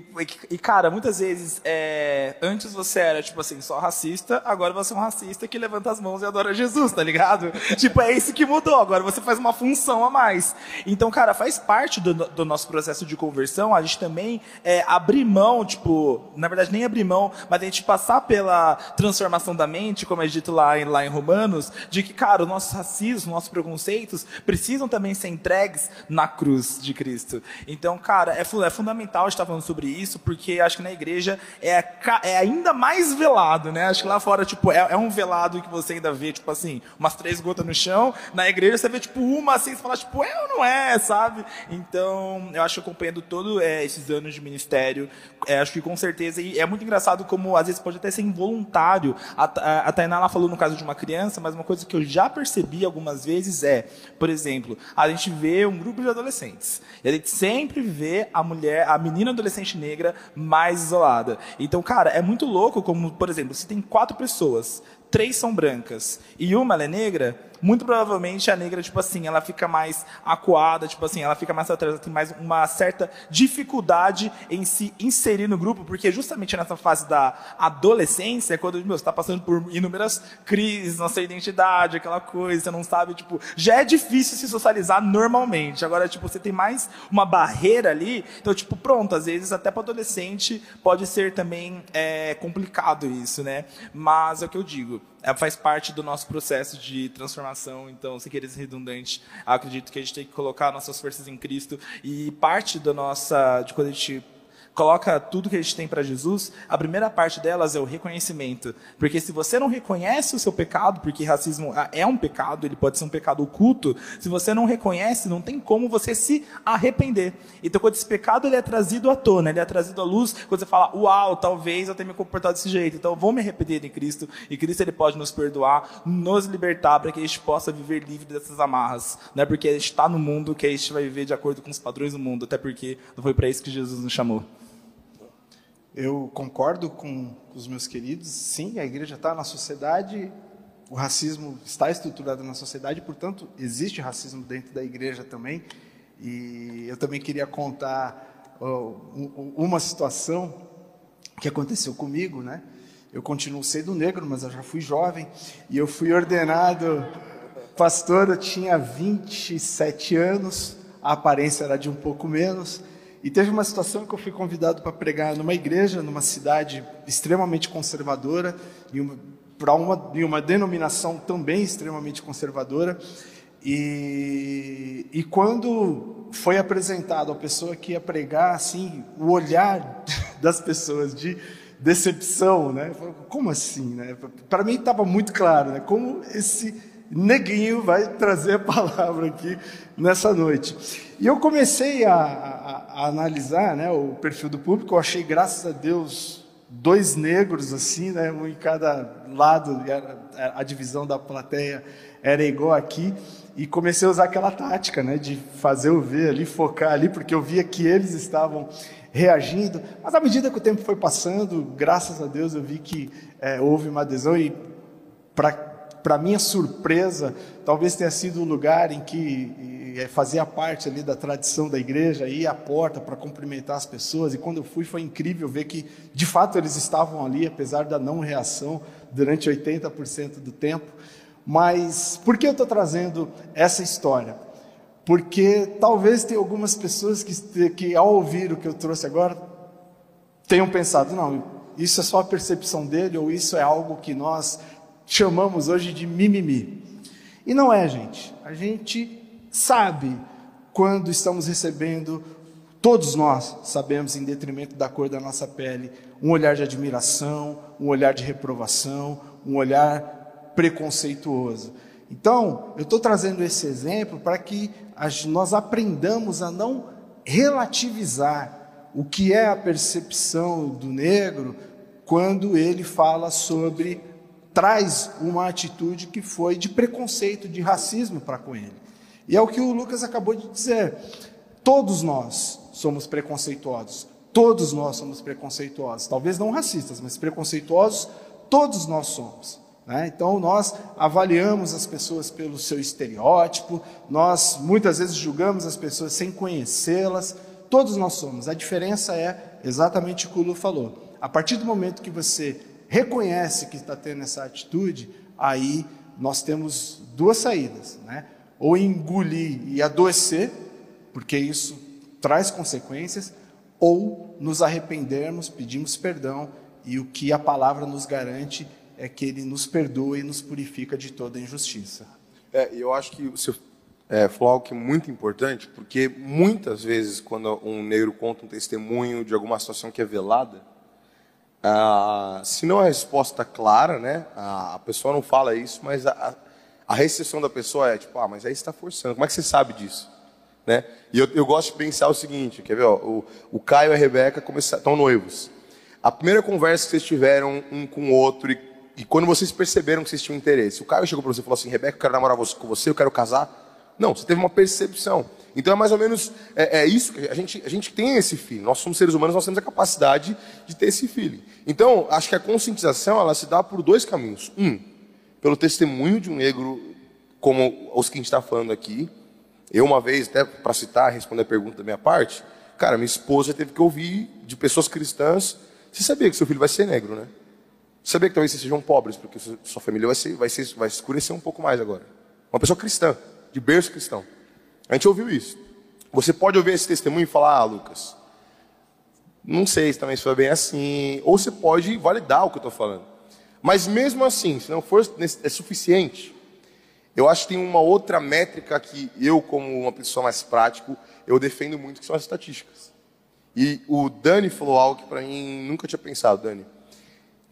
e cara, muitas vezes, é, antes você era, tipo assim, só racista, agora você é um racista que levanta as mãos e adora Jesus, tá ligado? tipo, é isso que mudou. Agora você faz uma função a mais. Então, cara, faz parte do, do nosso processo de conversão a gente também é, abrir mão, tipo, na verdade, nem abrir mão, mas a gente passar pela transformação da mente, como é dito lá em, lá em Romanos, de que, cara, o nosso racismo, nossos preconceitos precisam também ser entregues na cruz de Cristo. Então, cara, é, é fundamental estar falando sobre isso, porque acho que na igreja é, é ainda mais velado, né? Acho que lá fora, tipo, é, é, um velado que você ainda vê, tipo assim, umas três gotas no chão. Na igreja você vê, tipo, uma assim, você fala, tipo, é ou não é, sabe? Então, eu acho que acompanhando todos é, esses anos de ministério, é, acho que com certeza, e é muito engraçado como às vezes pode até ser involuntário. A, a, a Tainá ela falou no caso de uma criança, mas uma coisa que eu já percebi algumas vezes é, por exemplo, a gente vê um grupo de adolescentes. E a gente sempre vê a mulher, a menina adolescente adolescente negra mais isolada. Então, cara, é muito louco como, por exemplo, se tem quatro pessoas, três são brancas e uma é negra, muito provavelmente a negra, tipo assim, ela fica mais acuada, tipo assim, ela fica mais atrás, tem mais uma certa dificuldade em se inserir no grupo, porque justamente nessa fase da adolescência, quando meu, você está passando por inúmeras crises na sua identidade, aquela coisa, você não sabe, tipo, já é difícil se socializar normalmente. Agora, tipo, você tem mais uma barreira ali, então, tipo, pronto, às vezes até para adolescente pode ser também é, complicado isso, né? Mas é o que eu digo é, faz parte do nosso processo de transformação. Então, sem querer ser redundante, acredito que a gente tem que colocar nossas forças em Cristo e parte da nossa, de quando a gente coloca tudo que a gente tem para Jesus, a primeira parte delas é o reconhecimento. Porque se você não reconhece o seu pecado, porque racismo é um pecado, ele pode ser um pecado oculto, se você não reconhece, não tem como você se arrepender. Então, quando esse pecado ele é trazido à tona, ele é trazido à luz, quando você fala, uau, talvez eu tenha me comportado desse jeito, então eu vou me arrepender em Cristo, e Cristo ele pode nos perdoar, nos libertar, para que a gente possa viver livre dessas amarras. Não é porque a gente está no mundo que a gente vai viver de acordo com os padrões do mundo, até porque não foi para isso que Jesus nos chamou. Eu concordo com os meus queridos, sim, a igreja está na sociedade o racismo está estruturado na sociedade, portanto, existe racismo dentro da igreja também. E eu também queria contar uma situação que aconteceu comigo, né? Eu continuo sendo negro, mas eu já fui jovem e eu fui ordenado pastor, eu tinha 27 anos, a aparência era de um pouco menos. E teve uma situação que eu fui convidado para pregar numa igreja, numa cidade extremamente conservadora, para uma, em uma denominação também extremamente conservadora. E, e quando foi apresentado a pessoa que ia pregar, assim, o olhar das pessoas de decepção, né? Como assim, né? Para mim estava muito claro, né? Como esse neguinho vai trazer a palavra aqui nessa noite. E eu comecei a, a, a analisar, né, o perfil do público. Eu achei, graças a Deus, dois negros assim, né, um em cada lado. A, a divisão da plateia era igual aqui e comecei a usar aquela tática, né, de fazer o ver ali, focar ali, porque eu via que eles estavam reagindo. Mas à medida que o tempo foi passando, graças a Deus eu vi que é, houve uma adesão e para minha surpresa, talvez tenha sido o lugar em que fazia parte ali da tradição da igreja, ir à porta para cumprimentar as pessoas. E quando eu fui, foi incrível ver que, de fato, eles estavam ali, apesar da não reação durante 80% do tempo. Mas por que eu estou trazendo essa história? Porque talvez tenha algumas pessoas que, que, ao ouvir o que eu trouxe agora, tenham pensado: não, isso é só a percepção dele, ou isso é algo que nós chamamos hoje de mimimi. E não é, gente. A gente sabe quando estamos recebendo, todos nós sabemos, em detrimento da cor da nossa pele, um olhar de admiração, um olhar de reprovação, um olhar preconceituoso. Então, eu estou trazendo esse exemplo para que nós aprendamos a não relativizar o que é a percepção do negro quando ele fala sobre, traz uma atitude que foi de preconceito, de racismo para com ele. E é o que o Lucas acabou de dizer. Todos nós somos preconceituosos. Todos nós somos preconceituosos. Talvez não racistas, mas preconceituosos, todos nós somos. Né? Então, nós avaliamos as pessoas pelo seu estereótipo, nós muitas vezes julgamos as pessoas sem conhecê-las, todos nós somos. A diferença é exatamente o que o Lu falou. A partir do momento que você reconhece que está tendo essa atitude, aí nós temos duas saídas. Né? Ou engolir e adoecer, porque isso traz consequências, ou nos arrependermos, pedimos perdão, e o que a palavra nos garante é que ele nos perdoa e nos purifica de toda injustiça. É, eu acho que você é, falou algo que é muito importante, porque muitas vezes, quando um negro conta um testemunho de alguma situação que é velada, ah, se não a resposta clara, né, a, a, pessoa não fala isso, mas a, a recepção da pessoa é tipo, ah, mas aí você está forçando, como é que você sabe disso? Né? E eu, eu gosto de pensar o seguinte, quer ver, ó, o, o Caio e a Rebeca estão noivos. A primeira conversa que vocês tiveram um com o outro e e quando vocês perceberam que vocês tinham interesse, o Caio chegou para você e falou assim: Rebeca, eu quero namorar com você, eu quero casar. Não, você teve uma percepção. Então é mais ou menos é, é isso que a gente, a gente tem esse feeling. Nós somos seres humanos, nós temos a capacidade de ter esse feeling. Então, acho que a conscientização ela se dá por dois caminhos. Um, pelo testemunho de um negro, como os que a gente está falando aqui. Eu, uma vez, até para citar, responder a pergunta da minha parte, cara, minha esposa teve que ouvir de pessoas cristãs: você sabia que seu filho vai ser negro, né? Sabia que talvez vocês sejam pobres, porque sua família vai, ser, vai, ser, vai escurecer um pouco mais agora. Uma pessoa cristã, de berço cristão. A gente ouviu isso. Você pode ouvir esse testemunho e falar, ah, Lucas, não sei se também foi bem assim. Ou você pode validar o que eu estou falando. Mas mesmo assim, se não for é suficiente, eu acho que tem uma outra métrica que eu, como uma pessoa mais prático, eu defendo muito, que são as estatísticas. E o Dani falou algo que para mim nunca tinha pensado, Dani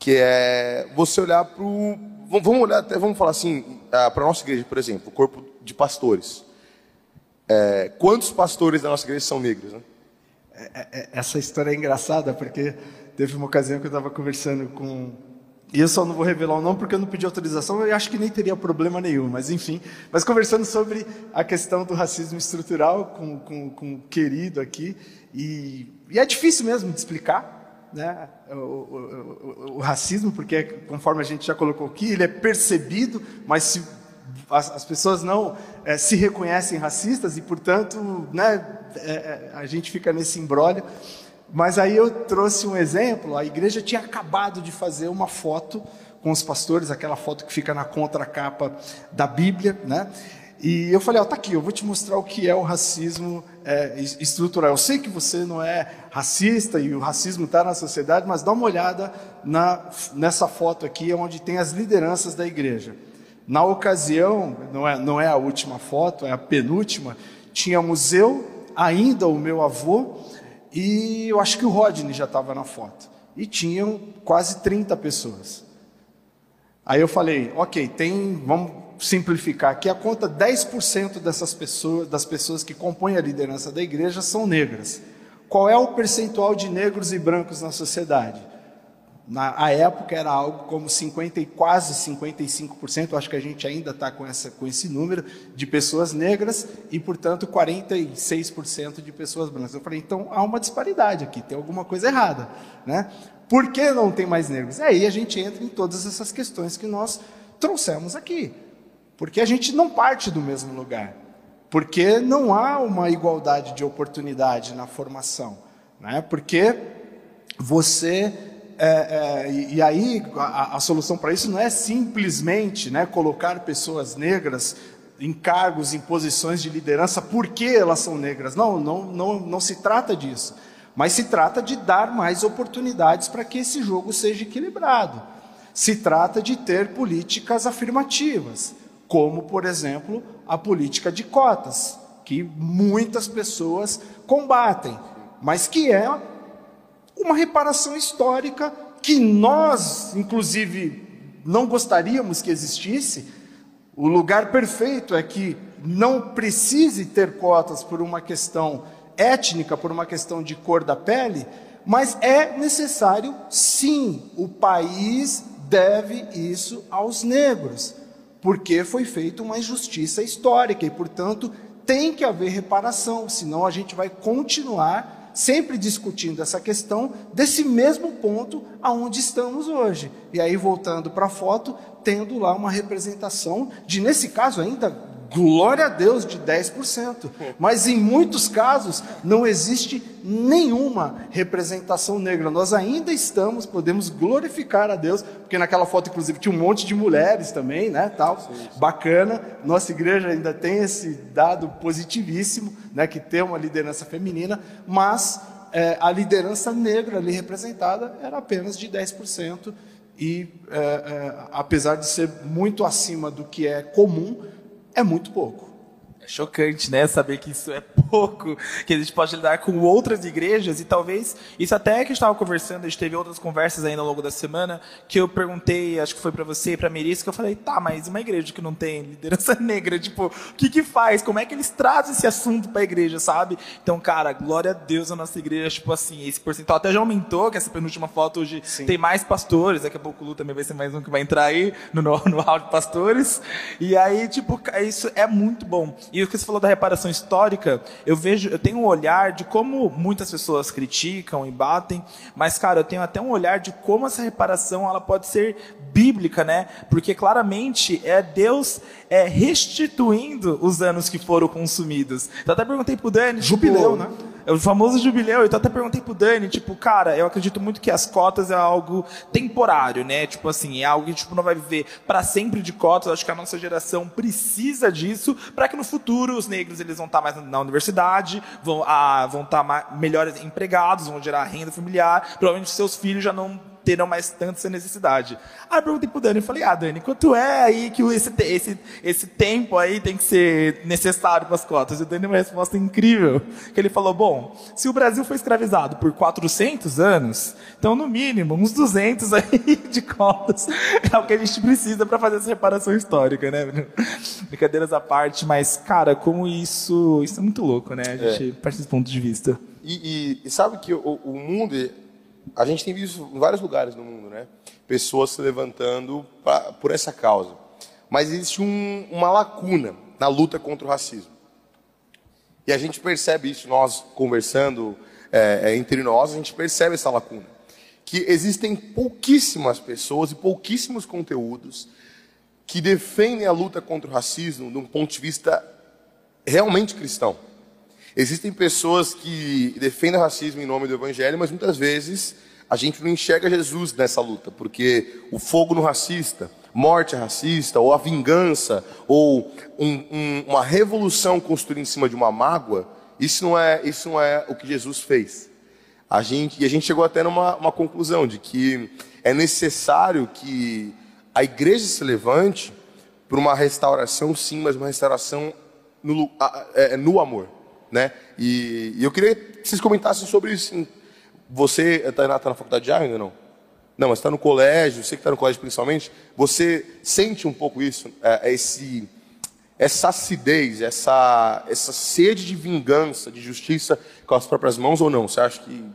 que é você olhar para o. Vamos olhar até, vamos falar assim, para a nossa igreja, por exemplo, o corpo de pastores. É, quantos pastores da nossa igreja são negros? Né? É, é, é, essa história é engraçada, porque teve uma ocasião que eu estava conversando com. E eu só não vou revelar o nome porque eu não pedi autorização, eu acho que nem teria problema nenhum, mas enfim. Mas conversando sobre a questão do racismo estrutural com, com, com um querido aqui, e, e é difícil mesmo de explicar, né, o, o, o, o, racismo, porque conforme a gente já colocou aqui, ele é percebido, mas se, as, as, pessoas não é, se reconhecem racistas e, portanto, né, é, a gente fica nesse embrólio. Mas aí eu trouxe um exemplo, a igreja tinha acabado de fazer uma foto com os pastores, aquela foto que fica na contracapa da Bíblia, né? E eu falei, ó, tá aqui, eu vou te mostrar o que é o racismo é, estrutural. Eu sei que você não é racista e o racismo está na sociedade, mas dá uma olhada na, nessa foto aqui, onde tem as lideranças da igreja. Na ocasião, não é, não é a última foto, é a penúltima, tínhamos eu, ainda o meu avô, e eu acho que o Rodney já estava na foto. E tinham quase 30 pessoas. Aí eu falei, ok, tem, vamos simplificar aqui, a conta 10% dessas pessoas, das pessoas que compõem a liderança da igreja são negras. Qual é o percentual de negros e brancos na sociedade? Na época era algo como 50 e quase 55%, acho que a gente ainda está com, com esse número, de pessoas negras e, portanto, 46% de pessoas brancas. Eu falei, então há uma disparidade aqui, tem alguma coisa errada. Né? Por que não tem mais negros? Aí a gente entra em todas essas questões que nós trouxemos aqui. Porque a gente não parte do mesmo lugar. Porque não há uma igualdade de oportunidade na formação. Né? Porque você. É, é, e aí a, a solução para isso não é simplesmente né, colocar pessoas negras em cargos, em posições de liderança, porque elas são negras. Não, não, não, não se trata disso. Mas se trata de dar mais oportunidades para que esse jogo seja equilibrado. Se trata de ter políticas afirmativas como, por exemplo, a política de cotas, que muitas pessoas combatem, mas que é uma reparação histórica que nós, inclusive, não gostaríamos que existisse. O lugar perfeito é que não precise ter cotas por uma questão étnica, por uma questão de cor da pele, mas é necessário, sim, o país deve isso aos negros porque foi feita uma injustiça histórica e, portanto, tem que haver reparação, senão a gente vai continuar sempre discutindo essa questão desse mesmo ponto aonde estamos hoje. E aí, voltando para a foto, tendo lá uma representação de, nesse caso ainda, glória a Deus, de 10%. Mas em muitos casos não existe nenhuma representação negra. Nós ainda estamos, podemos glorificar a Deus, porque naquela foto, inclusive, tinha um monte de mulheres também, né? Tal, bacana. Nossa igreja ainda tem esse dado positivíssimo, né? Que tem uma liderança feminina, mas é, a liderança negra ali representada era apenas de 10%. E é, é, apesar de ser muito acima do que é comum, é muito pouco. Chocante, né? Saber que isso é pouco, que a gente pode lidar com outras igrejas e talvez isso até que a gente estava conversando, a gente teve outras conversas ainda ao longo da semana que eu perguntei, acho que foi para você e para Meris, que eu falei, tá, mas uma igreja que não tem liderança negra, tipo, o que que faz? Como é que eles trazem esse assunto para a igreja, sabe? Então, cara, glória a Deus a nossa igreja, tipo assim, esse percentual até já aumentou, que essa penúltima foto hoje Sim. tem mais pastores, daqui a pouco o Lu também vai ser mais um que vai entrar aí no no, no de pastores. E aí, tipo, isso é muito bom. E o que você falou da reparação histórica, eu vejo, eu tenho um olhar de como muitas pessoas criticam e batem, mas cara, eu tenho até um olhar de como essa reparação ela pode ser bíblica, né? Porque claramente é Deus é, restituindo os anos que foram consumidos. Então até perguntei pro Dani, jubileu, tipo, né? É o famoso jubileu. Então até perguntei pro Dani, tipo, cara, eu acredito muito que as cotas é algo temporário, né? Tipo assim, é algo que tipo não vai viver para sempre de cotas. Acho que a nossa geração precisa disso para que no futuro os negros eles vão estar tá mais na universidade, vão ah, vão estar tá melhores empregados, vão gerar renda familiar. Provavelmente seus filhos já não terão mais tanto essa necessidade. Aí eu perguntei pro Dani, eu falei, ah, Dani, quanto é aí que esse, esse, esse tempo aí tem que ser necessário para as cotas? E o Dani uma resposta incrível, que ele falou, bom, se o Brasil foi escravizado por 400 anos, então no mínimo uns 200 aí de cotas é o que a gente precisa para fazer essa reparação histórica, né? Brincadeiras à parte, mas, cara, como isso, isso é muito louco, né? A gente é. parte desse ponto de vista. E, e, e sabe que o, o mundo a gente tem visto em vários lugares no mundo, né? Pessoas se levantando pra, por essa causa. Mas existe um, uma lacuna na luta contra o racismo. E a gente percebe isso, nós conversando é, é entre nós, a gente percebe essa lacuna. que existem pouquíssimas pessoas e pouquíssimos conteúdos que defendem a luta contra o racismo de um ponto de vista realmente cristão. Existem pessoas que defendem o racismo em nome do evangelho, mas muitas vezes a gente não enxerga Jesus nessa luta, porque o fogo no racista, morte racista, ou a vingança, ou um, um, uma revolução construída em cima de uma mágoa, isso não é, isso não é o que Jesus fez. A gente, e a gente chegou até numa uma conclusão de que é necessário que a igreja se levante por uma restauração, sim, mas uma restauração no, é, no amor. Né? E, e, eu queria que vocês comentassem sobre isso. Você está na, tá na faculdade já ainda não? Não, mas está no colégio, você que está no colégio principalmente, você sente um pouco isso, é, esse, essa acidez, essa, essa sede de vingança, de justiça com as próprias mãos ou não? Você acha que.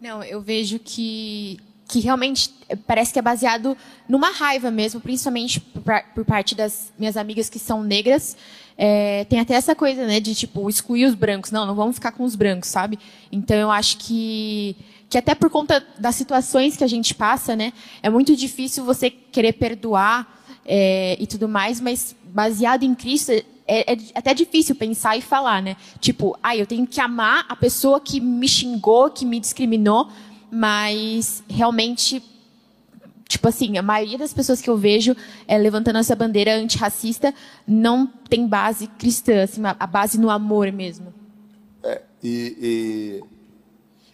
Não, eu vejo que, que realmente parece que é baseado numa raiva mesmo, principalmente por, por parte das minhas amigas que são negras. É, tem até essa coisa, né, de tipo excluir os brancos. Não, não vamos ficar com os brancos, sabe? Então eu acho que que até por conta das situações que a gente passa, né, é muito difícil você querer perdoar é, e tudo mais, mas baseado em Cristo é, é, até difícil pensar e falar, né? Tipo, ah, eu tenho que amar a pessoa que me xingou, que me discriminou, mas realmente Tipo assim, a maioria das pessoas que eu vejo é, levantando essa bandeira antirracista não tem base cristã, assim, a base no amor mesmo. É, e, e,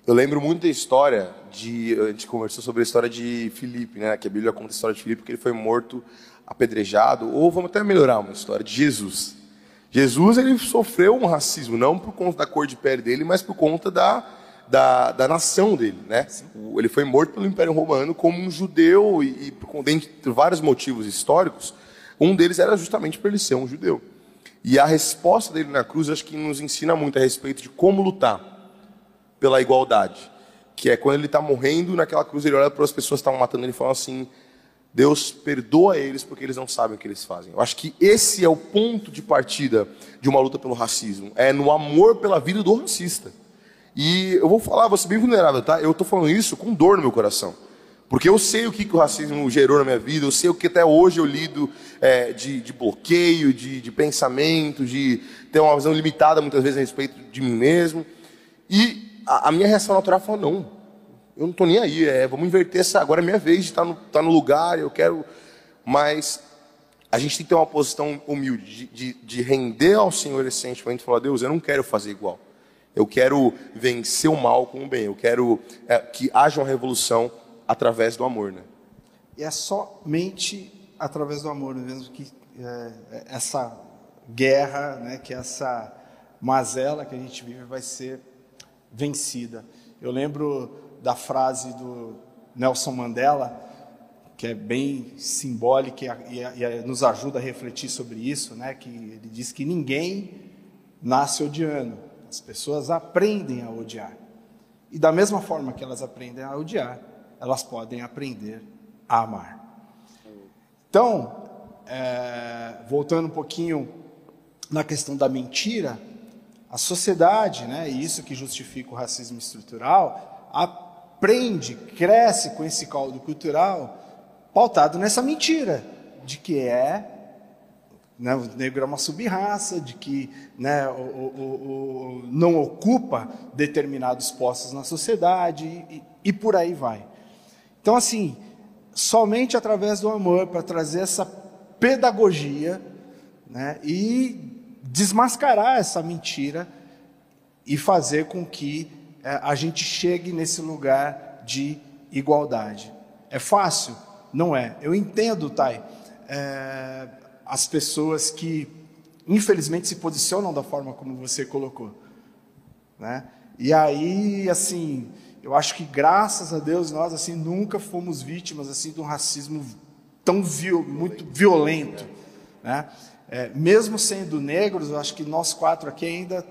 eu lembro muito da história de. A gente conversou sobre a história de Filipe, né? Que a Bíblia conta a história de Filipe, que ele foi morto, apedrejado, ou vamos até melhorar uma história de Jesus. Jesus ele sofreu um racismo, não por conta da cor de pele dele, mas por conta da da, da nação dele, né? Ele foi morto pelo Império Romano como um judeu e, e por dentre vários motivos históricos, um deles era justamente por ele ser um judeu. E a resposta dele na cruz acho que nos ensina muito a respeito de como lutar pela igualdade, que é quando ele está morrendo naquela cruz ele olha para as pessoas que estavam matando ele e fala assim: Deus perdoa eles porque eles não sabem o que eles fazem. Eu acho que esse é o ponto de partida de uma luta pelo racismo, é no amor pela vida do racista. E eu vou falar, vou ser bem vulnerável, tá? Eu estou falando isso com dor no meu coração. Porque eu sei o que, que o racismo gerou na minha vida, eu sei o que até hoje eu lido é, de, de, bloqueio, de, de pensamento, de ter uma visão limitada muitas vezes a respeito de mim mesmo. E a, a minha reação natural foi: não, eu não estou nem aí, é, vamos inverter essa. Agora é minha vez de estar no, estar no lugar, eu quero. Mas a gente tem que ter uma posição humilde, de, de, de render ao Senhor esse sentimento e falar: Deus, eu não quero fazer igual. Eu quero vencer o mal com o bem. Eu quero é, que haja uma revolução através do amor, né? E é somente através do amor mesmo que é, essa guerra, né, que essa mazela que a gente vive vai ser vencida. Eu lembro da frase do Nelson Mandela, que é bem simbólica e, e, e nos ajuda a refletir sobre isso, né, que ele diz que ninguém nasce odiando, as pessoas aprendem a odiar. E da mesma forma que elas aprendem a odiar, elas podem aprender a amar. Então, é, voltando um pouquinho na questão da mentira, a sociedade, né, e isso que justifica o racismo estrutural, aprende, cresce com esse caldo cultural pautado nessa mentira de que é né, o negro é uma subraça, de que né, o, o, o, não ocupa determinados postos na sociedade e, e por aí vai. Então, assim, somente através do amor para trazer essa pedagogia né, e desmascarar essa mentira e fazer com que é, a gente chegue nesse lugar de igualdade. É fácil? Não é. Eu entendo, Thay. É, as pessoas que, infelizmente, se posicionam da forma como você colocou. Né? E aí, assim, eu acho que graças a Deus nós assim nunca fomos vítimas assim de um racismo tão viol, muito violento, né? É, mesmo sendo negros, eu acho que nós quatro aqui ainda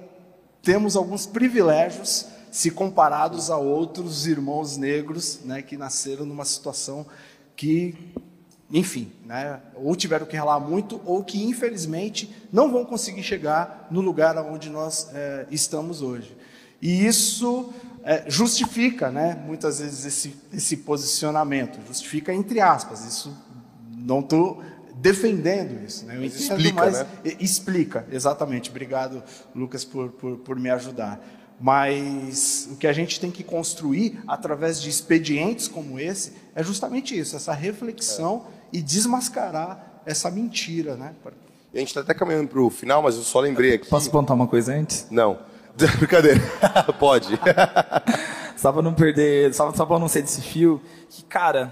temos alguns privilégios se comparados a outros irmãos negros, né, que nasceram numa situação que enfim, né, ou tiveram que ralar muito, ou que infelizmente não vão conseguir chegar no lugar onde nós é, estamos hoje. E isso é, justifica, né, muitas vezes esse, esse posicionamento, justifica entre aspas. Isso não estou defendendo isso, né? Eu Mas entendo, explica, né? explica, exatamente. Obrigado, Lucas, por, por, por me ajudar. Mas o que a gente tem que construir através de expedientes como esse é justamente isso, essa reflexão e desmascarar essa mentira, né? E a gente está até caminhando para o final, mas eu só lembrei aqui. Posso apontar uma coisa antes? Não. Brincadeira. Pode. Só pra não perder, só, só pra não ser desse fio, que, cara,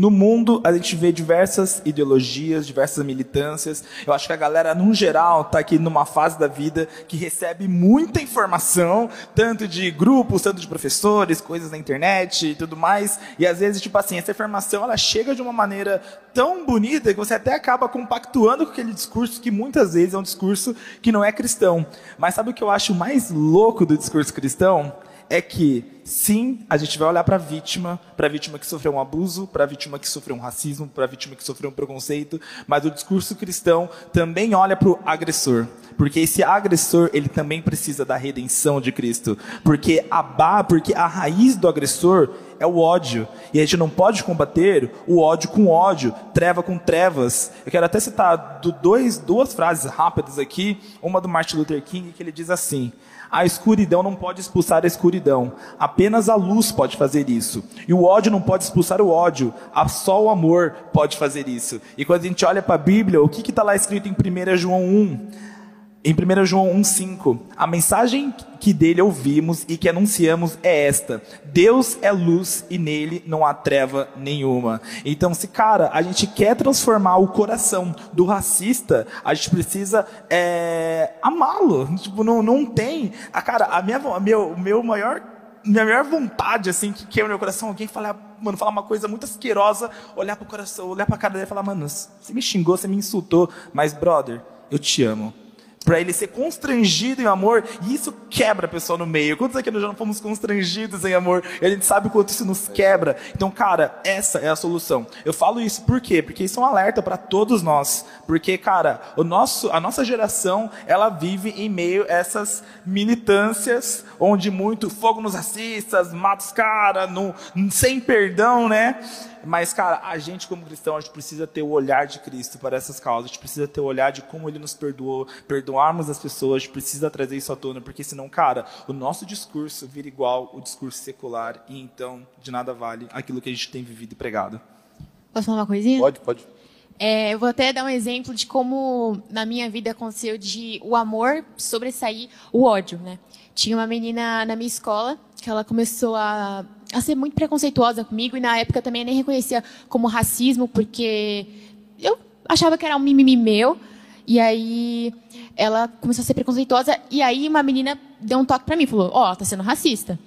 no mundo a gente vê diversas ideologias, diversas militâncias. Eu acho que a galera, num geral, tá aqui numa fase da vida que recebe muita informação, tanto de grupos, tanto de professores, coisas na internet e tudo mais. E às vezes, tipo assim, essa informação ela chega de uma maneira tão bonita que você até acaba compactuando com aquele discurso que muitas vezes é um discurso que não é cristão. Mas sabe o que eu acho mais louco do discurso cristão? É que sim, a gente vai olhar para a vítima, para a vítima que sofreu um abuso, para a vítima que sofreu um racismo, para a vítima que sofreu um preconceito, mas o discurso cristão também olha para o agressor, porque esse agressor ele também precisa da redenção de Cristo, porque a ba, porque a raiz do agressor é o ódio. E a gente não pode combater o ódio com ódio, treva com trevas. Eu quero até citar do dois, duas frases rápidas aqui, uma do Martin Luther King que ele diz assim: a escuridão não pode expulsar a escuridão. Apenas a luz pode fazer isso. E o ódio não pode expulsar o ódio. Só o amor pode fazer isso. E quando a gente olha para a Bíblia, o que está lá escrito em 1 João 1? Em 1 João 1,5, a mensagem que dele ouvimos e que anunciamos é esta: Deus é luz e nele não há treva nenhuma. Então, se cara, a gente quer transformar o coração do racista, a gente precisa é, amá-lo. Tipo, não, não tem. A cara, a minha, a meu, meu maior minha maior vontade, assim, que queima meu coração, alguém falar, mano, falar uma coisa muito asquerosa, olhar pro coração, olhar pra cara dele e falar, mano, você me xingou, você me insultou, mas, brother, eu te amo. Para ele ser constrangido em amor, e isso quebra a pessoa no meio. Quantos aqui nós já não fomos constrangidos em amor? E a gente sabe o quanto isso nos quebra. Então, cara, essa é a solução. Eu falo isso por quê? Porque isso é um alerta para todos nós. Porque, cara, o nosso, a nossa geração, ela vive em meio a essas militâncias, onde muito fogo nos racistas, mata os caras, sem perdão, né? Mas, cara, a gente como cristão, a gente precisa ter o olhar de Cristo para essas causas. A gente precisa ter o olhar de como Ele nos perdoou, perdoarmos as pessoas. A gente precisa trazer isso à tona, porque senão, cara, o nosso discurso vira igual o discurso secular e então de nada vale aquilo que a gente tem vivido e pregado. Posso falar uma coisinha? Pode, pode. É, eu vou até dar um exemplo de como na minha vida aconteceu de o amor sobressair o ódio, né? Tinha uma menina na minha escola que ela começou a, a ser muito preconceituosa comigo e na época também eu nem reconhecia como racismo porque eu achava que era um mimimi meu e aí ela começou a ser preconceituosa e aí uma menina deu um toque para mim, falou: "Ó, oh, tá sendo racista".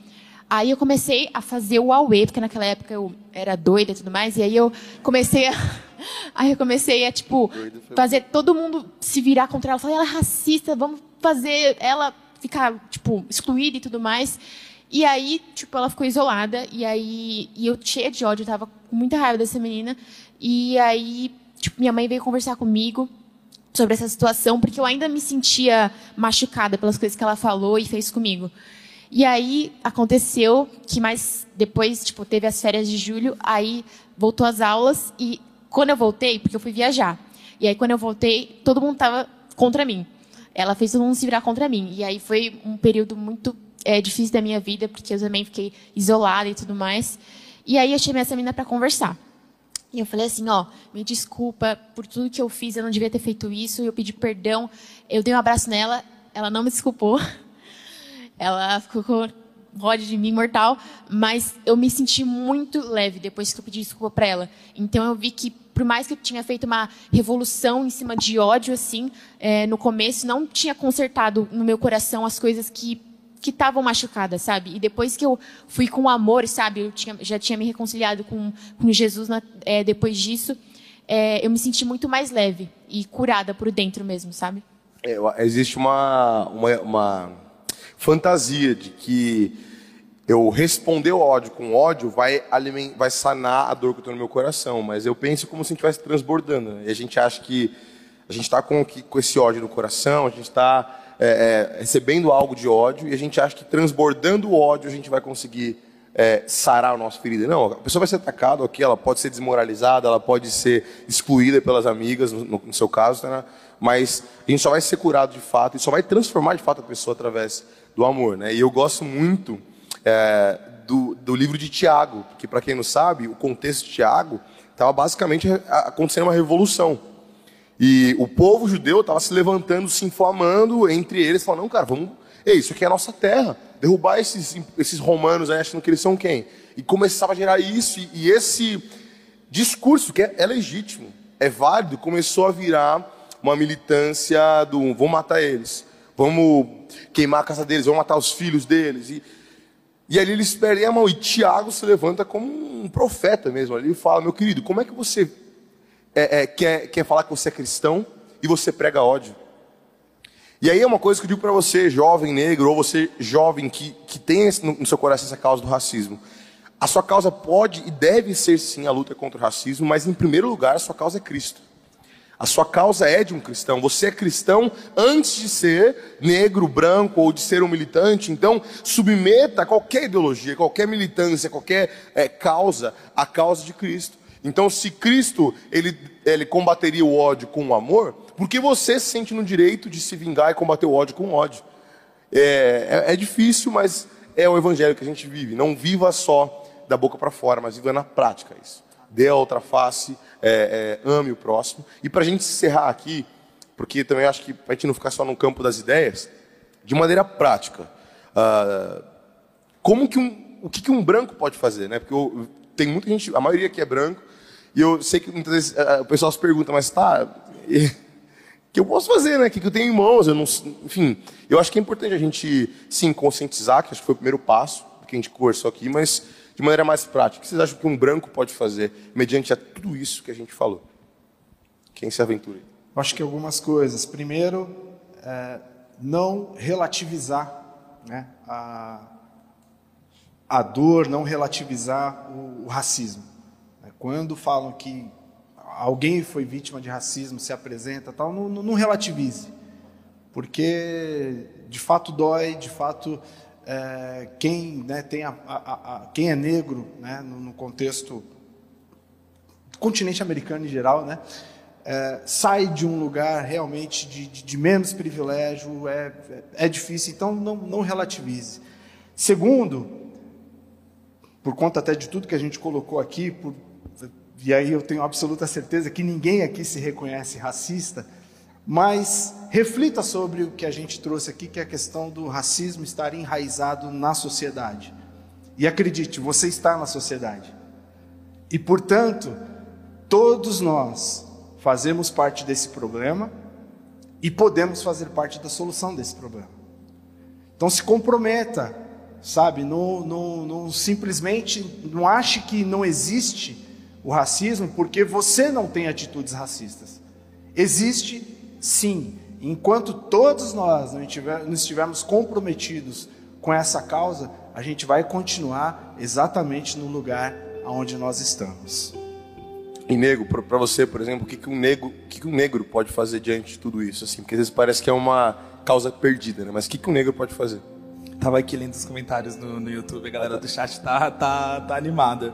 Aí eu comecei a fazer o Aue, porque naquela época eu era doida e tudo mais, e aí eu comecei a Aí eu comecei a, tipo, fazer todo mundo se virar contra ela. Falei, ela é racista, vamos fazer ela ficar, tipo, excluída e tudo mais. E aí, tipo, ela ficou isolada. E aí, e eu cheia de ódio, eu tava com muita raiva dessa menina. E aí, tipo, minha mãe veio conversar comigo sobre essa situação, porque eu ainda me sentia machucada pelas coisas que ela falou e fez comigo. E aí aconteceu que mais depois, tipo, teve as férias de julho, aí voltou às aulas e quando eu voltei, porque eu fui viajar. E aí quando eu voltei, todo mundo tava contra mim. Ela fez todo mundo se virar contra mim. E aí foi um período muito é, difícil da minha vida, porque eu também fiquei isolada e tudo mais. E aí eu chamei essa menina para conversar. E eu falei assim, ó, me desculpa por tudo que eu fiz, eu não devia ter feito isso, eu pedi perdão. Eu dei um abraço nela, ela não me desculpou. Ela ficou com ódio de mim mortal, mas eu me senti muito leve depois que eu pedi desculpa para ela. Então eu vi que por mais que eu tinha feito uma revolução em cima de ódio assim, é, no começo não tinha consertado no meu coração as coisas que que estavam machucadas, sabe? E depois que eu fui com amor, sabe? Eu tinha, já tinha me reconciliado com, com Jesus na, é, depois disso. É, eu me senti muito mais leve e curada por dentro mesmo, sabe? É, existe uma, uma, uma fantasia de que eu responder o ódio com ódio vai, aliment, vai sanar a dor que eu tenho no meu coração, mas eu penso como se a gente estivesse transbordando. Né? E a gente acha que a gente está com, com esse ódio no coração, a gente está é, é, recebendo algo de ódio e a gente acha que transbordando o ódio a gente vai conseguir é, sarar a nossa ferida. Não, a pessoa vai ser atacada aqui, ela pode ser desmoralizada, ela pode ser excluída pelas amigas, no, no seu caso, né? mas a gente só vai ser curado de fato e só vai transformar de fato a pessoa através do amor. Né? E eu gosto muito é, do, do livro de Tiago, porque para quem não sabe, o contexto de Tiago estava basicamente acontecendo uma revolução. E o povo judeu estava se levantando, se inflamando entre eles, falando, não, cara, vamos. Ei, isso aqui é a nossa terra. Derrubar esses, esses romanos aí achando que eles são quem? E começava a gerar isso, e, e esse discurso, que é, é, legítimo, é válido, começou a virar uma militância do vamos matar eles, vamos queimar a casa deles, vamos matar os filhos deles. E, e ali eles perdem a mão. E Tiago se levanta como um profeta mesmo. Ali e fala: Meu querido, como é que você é, é, quer, quer falar que você é cristão e você prega ódio. E aí é uma coisa que eu digo para você, jovem negro, ou você jovem que, que tem no seu coração essa causa do racismo. A sua causa pode e deve ser sim a luta contra o racismo, mas em primeiro lugar a sua causa é Cristo. A sua causa é de um cristão. Você é cristão antes de ser negro, branco ou de ser um militante. Então, submeta qualquer ideologia, qualquer militância, qualquer é, causa à causa de Cristo. Então, se Cristo ele, ele combateria o ódio com o amor, por que você se sente no direito de se vingar e combater o ódio com o ódio? É, é, é difícil, mas é o evangelho que a gente vive. Não viva só da boca para fora, mas viva na prática isso. Dê a outra face, é, é, ame o próximo. E para a gente encerrar aqui, porque também acho que para a gente não ficar só no campo das ideias, de maneira prática, uh, como que um, o que, que um branco pode fazer, né? Porque eu, tem muita gente, a maioria aqui é branco, e eu sei que muitas vezes uh, o pessoal se pergunta, mas tá, o que eu posso fazer, né? O que eu tenho em mãos? Eu não, enfim, eu acho que é importante a gente, sim, conscientizar, que acho que foi o primeiro passo que a gente conversou aqui, mas de maneira mais prática, o que vocês acham que um branco pode fazer mediante a tudo isso que a gente falou? Quem se aventura? Acho que algumas coisas. Primeiro, é, não relativizar né, a, a dor, não relativizar o, o racismo. Quando falam que alguém foi vítima de racismo, se apresenta, tal, não, não relativize, porque de fato dói, de fato é, quem né, tem a, a, a, quem é negro, né, no, no, contexto continente americano em geral, né, é, sai de um lugar realmente de, de, de menos privilégio, é, é, difícil, então não, não relativize. Segundo, por conta até de tudo que a gente colocou aqui, por e aí eu tenho absoluta certeza que ninguém aqui se reconhece racista, mas reflita sobre o que a gente trouxe aqui, que é a questão do racismo estar enraizado na sociedade. E acredite, você está na sociedade. E, portanto, todos nós fazemos parte desse problema e podemos fazer parte da solução desse problema. Então se comprometa, sabe? Não, não, não simplesmente não ache que não existe o racismo porque você não tem atitudes racistas. Existe sim. Enquanto todos nós não, estivermos comprometidos com essa causa, a gente vai continuar exatamente no lugar onde nós estamos. E negro, para você, por exemplo, o que, que um negro, o que, que um negro pode fazer diante de tudo isso? Assim, porque às vezes parece que é uma causa perdida, né? Mas o que, que um negro pode fazer? Tava aqui lendo os comentários no, no YouTube, a galera do chat tá, tá, tá animada.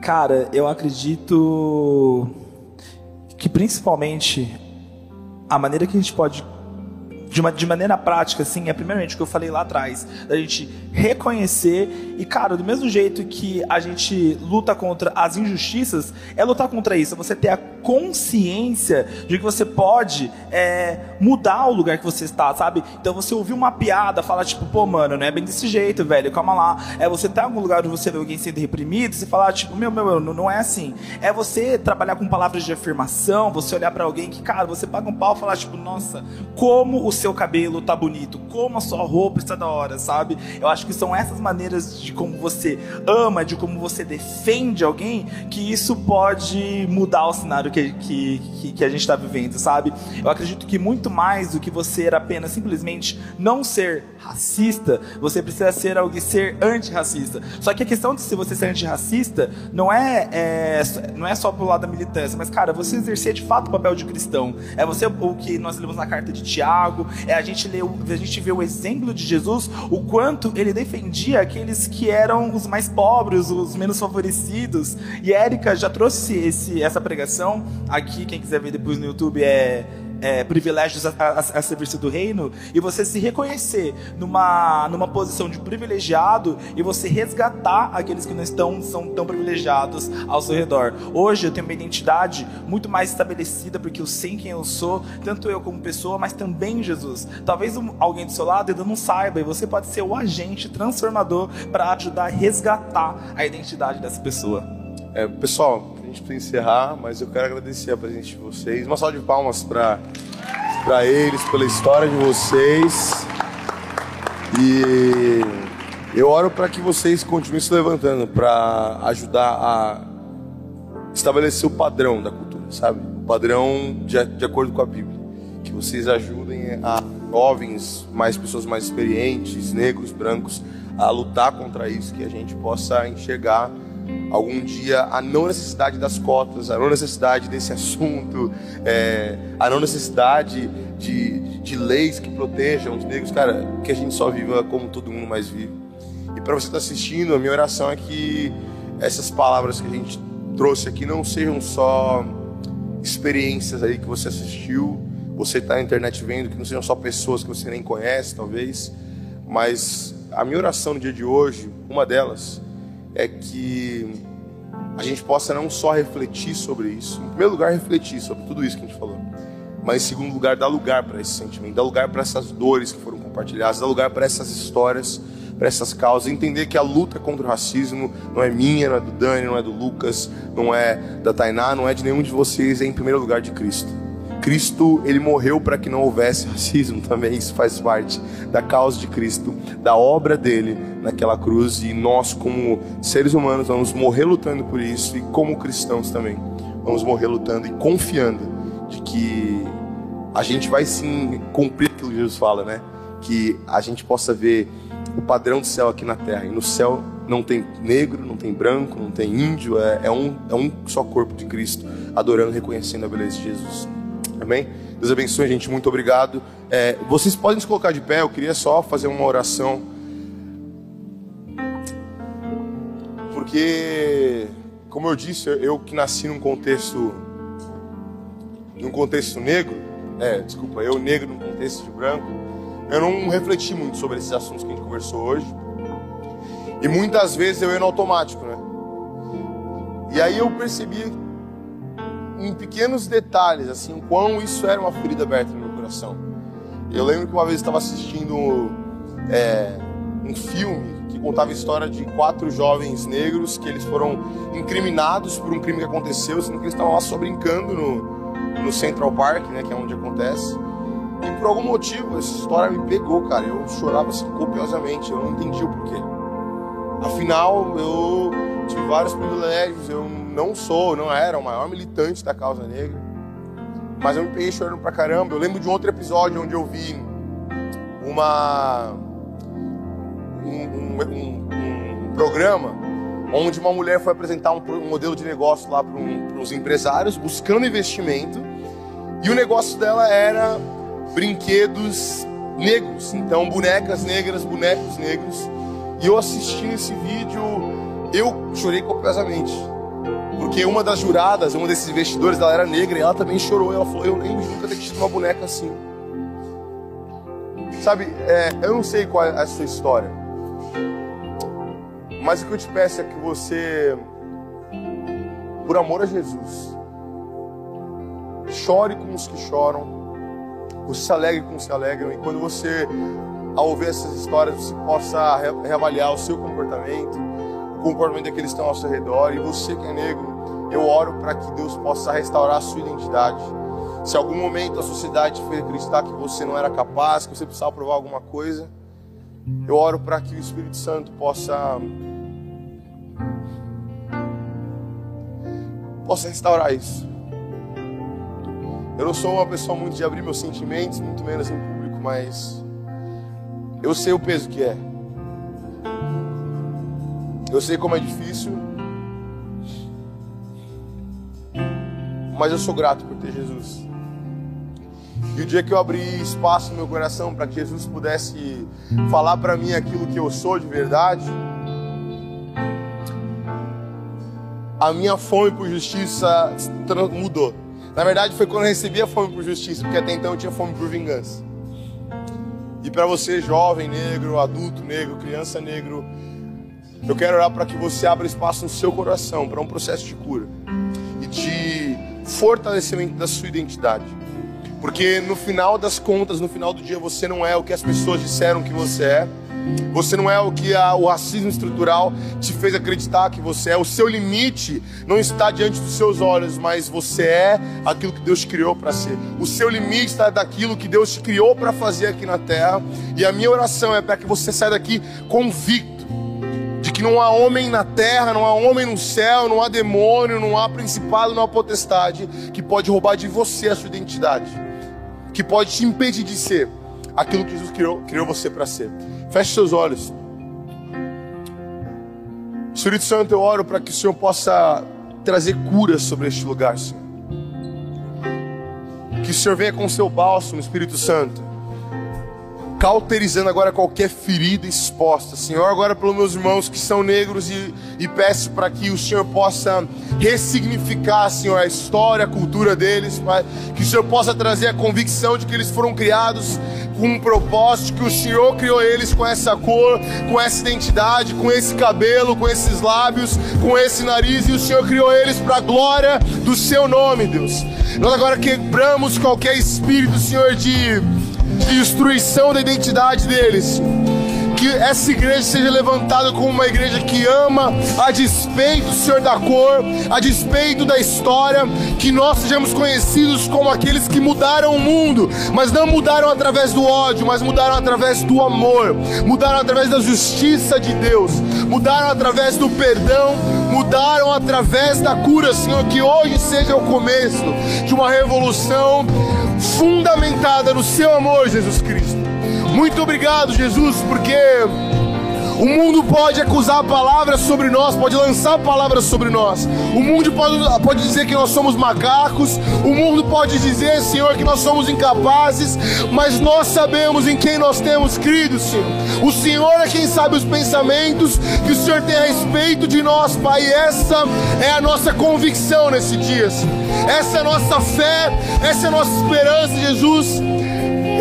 Cara, eu acredito que principalmente a maneira que a gente pode de, uma, de maneira prática, assim, é primeiramente o que eu falei lá atrás, da gente reconhecer e, cara, do mesmo jeito que a gente luta contra as injustiças, é lutar contra isso, é você ter a consciência de que você pode é, mudar o lugar que você está, sabe? Então você ouvir uma piada, falar tipo, pô, mano, não é bem desse jeito, velho, calma lá. É você tá em algum lugar onde você vê alguém sendo reprimido, você falar tipo, meu, meu, meu, não é assim. É você trabalhar com palavras de afirmação, você olhar para alguém que, cara, você paga um pau e falar tipo, nossa, como o seu cabelo tá bonito, como a sua roupa está da hora, sabe? Eu acho que são essas maneiras de como você ama, de como você defende alguém, que isso pode mudar o cenário que, que, que a gente está vivendo, sabe? Eu acredito que muito mais do que você apenas simplesmente não ser racista, você precisa ser alguém ser antirracista. Só que a questão de se você ser antirracista não é, é não é só pro lado da militância, mas cara, você exercer de fato o papel de cristão. É você o que nós lemos na carta de Tiago, é a gente ler, a gente vê o exemplo de Jesus, o quanto ele defendia aqueles que eram os mais pobres, os menos favorecidos. E Érica já trouxe esse, essa pregação aqui, quem quiser ver depois no YouTube é é, privilégios a, a, a, serviço do reino e você se reconhecer numa, numa posição de privilegiado e você resgatar aqueles que não estão são tão privilegiados ao seu redor. Hoje eu tenho uma identidade muito mais estabelecida porque eu sei quem eu sou, tanto eu como pessoa, mas também Jesus. Talvez um, alguém do seu lado ainda não saiba e você pode ser o agente transformador para ajudar a resgatar a identidade dessa pessoa. É, pessoal, a gente precisa encerrar, mas eu quero agradecer a presença de vocês. Uma salva de palmas para eles, pela história de vocês. E eu oro para que vocês continuem se levantando para ajudar a estabelecer o padrão da cultura, sabe? O padrão de, de acordo com a Bíblia. Que vocês ajudem a jovens, mais pessoas mais experientes, negros, brancos, a lutar contra isso, que a gente possa enxergar algum dia a não necessidade das cotas, a não necessidade desse assunto, é, a não necessidade de, de, leis que protejam os negros, cara, que a gente só viva como todo mundo mais vive. E para você estar tá assistindo, a minha oração é que essas palavras que a gente trouxe aqui não sejam só experiências aí que você assistiu, você está na internet vendo, que não sejam só pessoas que você nem conhece, talvez, mas a minha oração no dia de hoje, uma delas, é que a gente possa não só refletir sobre isso, em primeiro lugar, refletir sobre tudo isso que a gente falou, mas em segundo lugar, dar lugar para esse sentimento, dar lugar para essas dores que foram compartilhadas, dar lugar para essas histórias, para essas causas, entender que a luta contra o racismo não é minha, não é do Dani, não é do Lucas, não é da Tainá, não é de nenhum de vocês, é em primeiro lugar de Cristo. Cristo, ele morreu para que não houvesse racismo também, isso faz parte da causa de Cristo, da obra dele naquela cruz e nós como seres humanos vamos morrer lutando por isso e como cristãos também vamos morrer lutando e confiando de que a gente vai sim cumprir aquilo que Jesus fala, né? Que a gente possa ver o padrão do céu aqui na terra. E no céu não tem negro, não tem branco, não tem índio, é, é, um, é um só corpo de Cristo, adorando reconhecendo a beleza de Jesus. Amém? Deus abençoe, gente. Muito obrigado. É, vocês podem se colocar de pé. Eu queria só fazer uma oração. Porque, como eu disse, eu que nasci num contexto, num contexto negro, é, desculpa, eu negro num contexto de branco, eu não refleti muito sobre esses assuntos que a gente conversou hoje. E muitas vezes eu ia no automático, né? E aí eu percebi em pequenos detalhes, assim, o quão isso era uma ferida aberta no meu coração. Eu lembro que uma vez estava assistindo é, um filme que contava a história de quatro jovens negros que eles foram incriminados por um crime que aconteceu, sendo que eles estavam lá só brincando no, no Central Park, né, que é onde acontece. E por algum motivo essa história me pegou, cara. Eu chorava assim copiosamente, eu não entendi o porquê. Afinal, eu tive vários privilégios, eu não sou, não era o maior militante da causa negra, mas eu me peguei chorando pra caramba. Eu lembro de um outro episódio onde eu vi uma um, um, um, um programa onde uma mulher foi apresentar um, modelo de negócio lá para uns empresários buscando investimento e o negócio dela era brinquedos negros, então bonecas negras, bonecos negros. E eu assistindo esse vídeo, eu chorei copiosamente. Porque uma das juradas, uma desses investidores, ela era negra e ela também chorou. Ela falou: Eu de nunca ter tido uma boneca assim. Sabe, é, eu não sei qual é a sua história, mas o que eu te peço é que você, por amor a Jesus, chore com os que choram, você se alegre com os que alegram, e quando você, ao ouvir essas histórias, você possa reavaliar o seu comportamento, o comportamento daqueles que estão ao seu redor, e você que é negro, eu oro para que Deus possa restaurar a sua identidade. Se algum momento a sociedade fez acreditar que você não era capaz, que você precisava provar alguma coisa, eu oro para que o Espírito Santo possa possa restaurar isso. Eu não sou uma pessoa muito de abrir meus sentimentos, muito menos em público, mas Eu sei o peso que é. Eu sei como é difícil. Mas eu sou grato por ter Jesus. E o dia que eu abri espaço no meu coração para que Jesus pudesse falar para mim aquilo que eu sou de verdade, a minha fome por justiça mudou. Na verdade, foi quando eu recebi a fome por justiça, porque até então eu tinha fome por vingança. E para você, jovem negro, adulto negro, criança negro, eu quero orar para que você abra espaço no seu coração para um processo de cura fortalecimento da sua identidade. Porque no final das contas, no final do dia, você não é o que as pessoas disseram que você é. Você não é o que a, o racismo estrutural te fez acreditar que você é. O seu limite não está diante dos seus olhos, mas você é aquilo que Deus criou para ser. O seu limite está daquilo que Deus te criou para fazer aqui na terra. E a minha oração é para que você saia daqui convicto que não há homem na terra, não há homem no céu, não há demônio, não há principado, não há potestade que pode roubar de você a sua identidade, que pode te impedir de ser aquilo que Jesus criou, criou você para ser. Feche seus olhos. Espírito Santo, eu oro para que o Senhor possa trazer cura sobre este lugar, Senhor. Que o Senhor venha com o seu bálsamo, Espírito Santo cauterizando agora qualquer ferida exposta. Senhor, agora pelos meus irmãos que são negros e, e peço para que o Senhor possa ressignificar, Senhor, a história, a cultura deles, Pai. Que o Senhor possa trazer a convicção de que eles foram criados com um propósito, que o Senhor criou eles com essa cor, com essa identidade, com esse cabelo, com esses lábios, com esse nariz, e o Senhor criou eles para a glória do seu nome, Deus. Nós agora quebramos qualquer espírito, Senhor, de destruição da identidade deles. Que essa igreja seja levantada como uma igreja que ama a despeito, Senhor, da cor, a despeito da história, que nós sejamos conhecidos como aqueles que mudaram o mundo, mas não mudaram através do ódio, mas mudaram através do amor, mudaram através da justiça de Deus, mudaram através do perdão, mudaram através da cura, Senhor, que hoje seja o começo de uma revolução fundamentada no seu amor, Jesus Cristo. Muito obrigado, Jesus, porque o mundo pode acusar palavras sobre nós, pode lançar palavras sobre nós. O mundo pode, pode dizer que nós somos macacos. O mundo pode dizer, Senhor, que nós somos incapazes. Mas nós sabemos em quem nós temos crido, Senhor. O Senhor é quem sabe os pensamentos que o Senhor tem a respeito de nós, Pai. E essa é a nossa convicção nesse dia, Senhor. Essa é a nossa fé, essa é a nossa esperança, Jesus.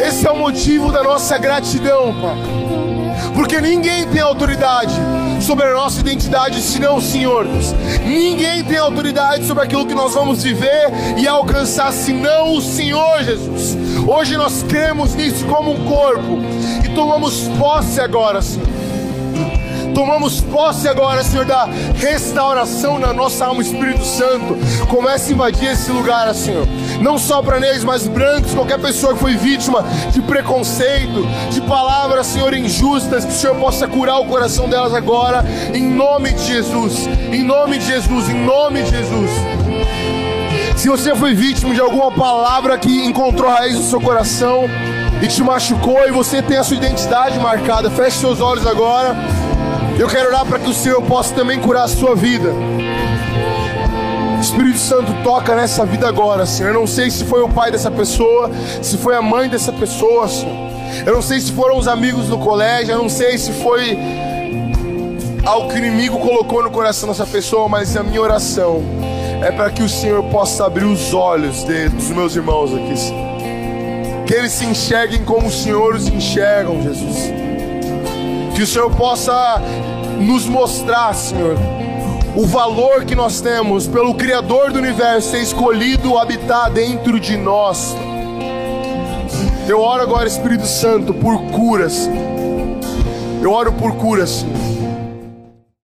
Esse é o motivo da nossa gratidão, Pai porque ninguém tem autoridade sobre a nossa identidade senão o Senhor. Deus. Ninguém tem autoridade sobre aquilo que nós vamos viver e alcançar senão o Senhor Jesus. Hoje nós cremos nisso como um corpo e tomamos posse agora, Senhor. Tomamos posse agora, Senhor, da restauração na nossa alma, Espírito Santo. Comece a invadir esse lugar, Senhor não só para negros, mas brancos, qualquer pessoa que foi vítima de preconceito, de palavras, Senhor, injustas, que o Senhor possa curar o coração delas agora, em nome de Jesus, em nome de Jesus, em nome de Jesus. Se você foi vítima de alguma palavra que encontrou raiz no seu coração e te machucou e você tem a sua identidade marcada, feche seus olhos agora. Eu quero orar para que o Senhor possa também curar a sua vida. Espírito Santo toca nessa vida agora, Senhor. Eu não sei se foi o pai dessa pessoa, se foi a mãe dessa pessoa, Senhor. Eu não sei se foram os amigos do colégio, eu não sei se foi algo que o inimigo colocou no coração dessa pessoa, mas a minha oração é para que o Senhor possa abrir os olhos de, dos meus irmãos aqui, Senhor. Que eles se enxerguem como os Senhor os enxergam, Jesus. Que o Senhor possa nos mostrar, Senhor, o valor que nós temos pelo Criador do universo ter escolhido habitar dentro de nós. Eu oro agora, Espírito Santo, por curas. Eu oro por curas.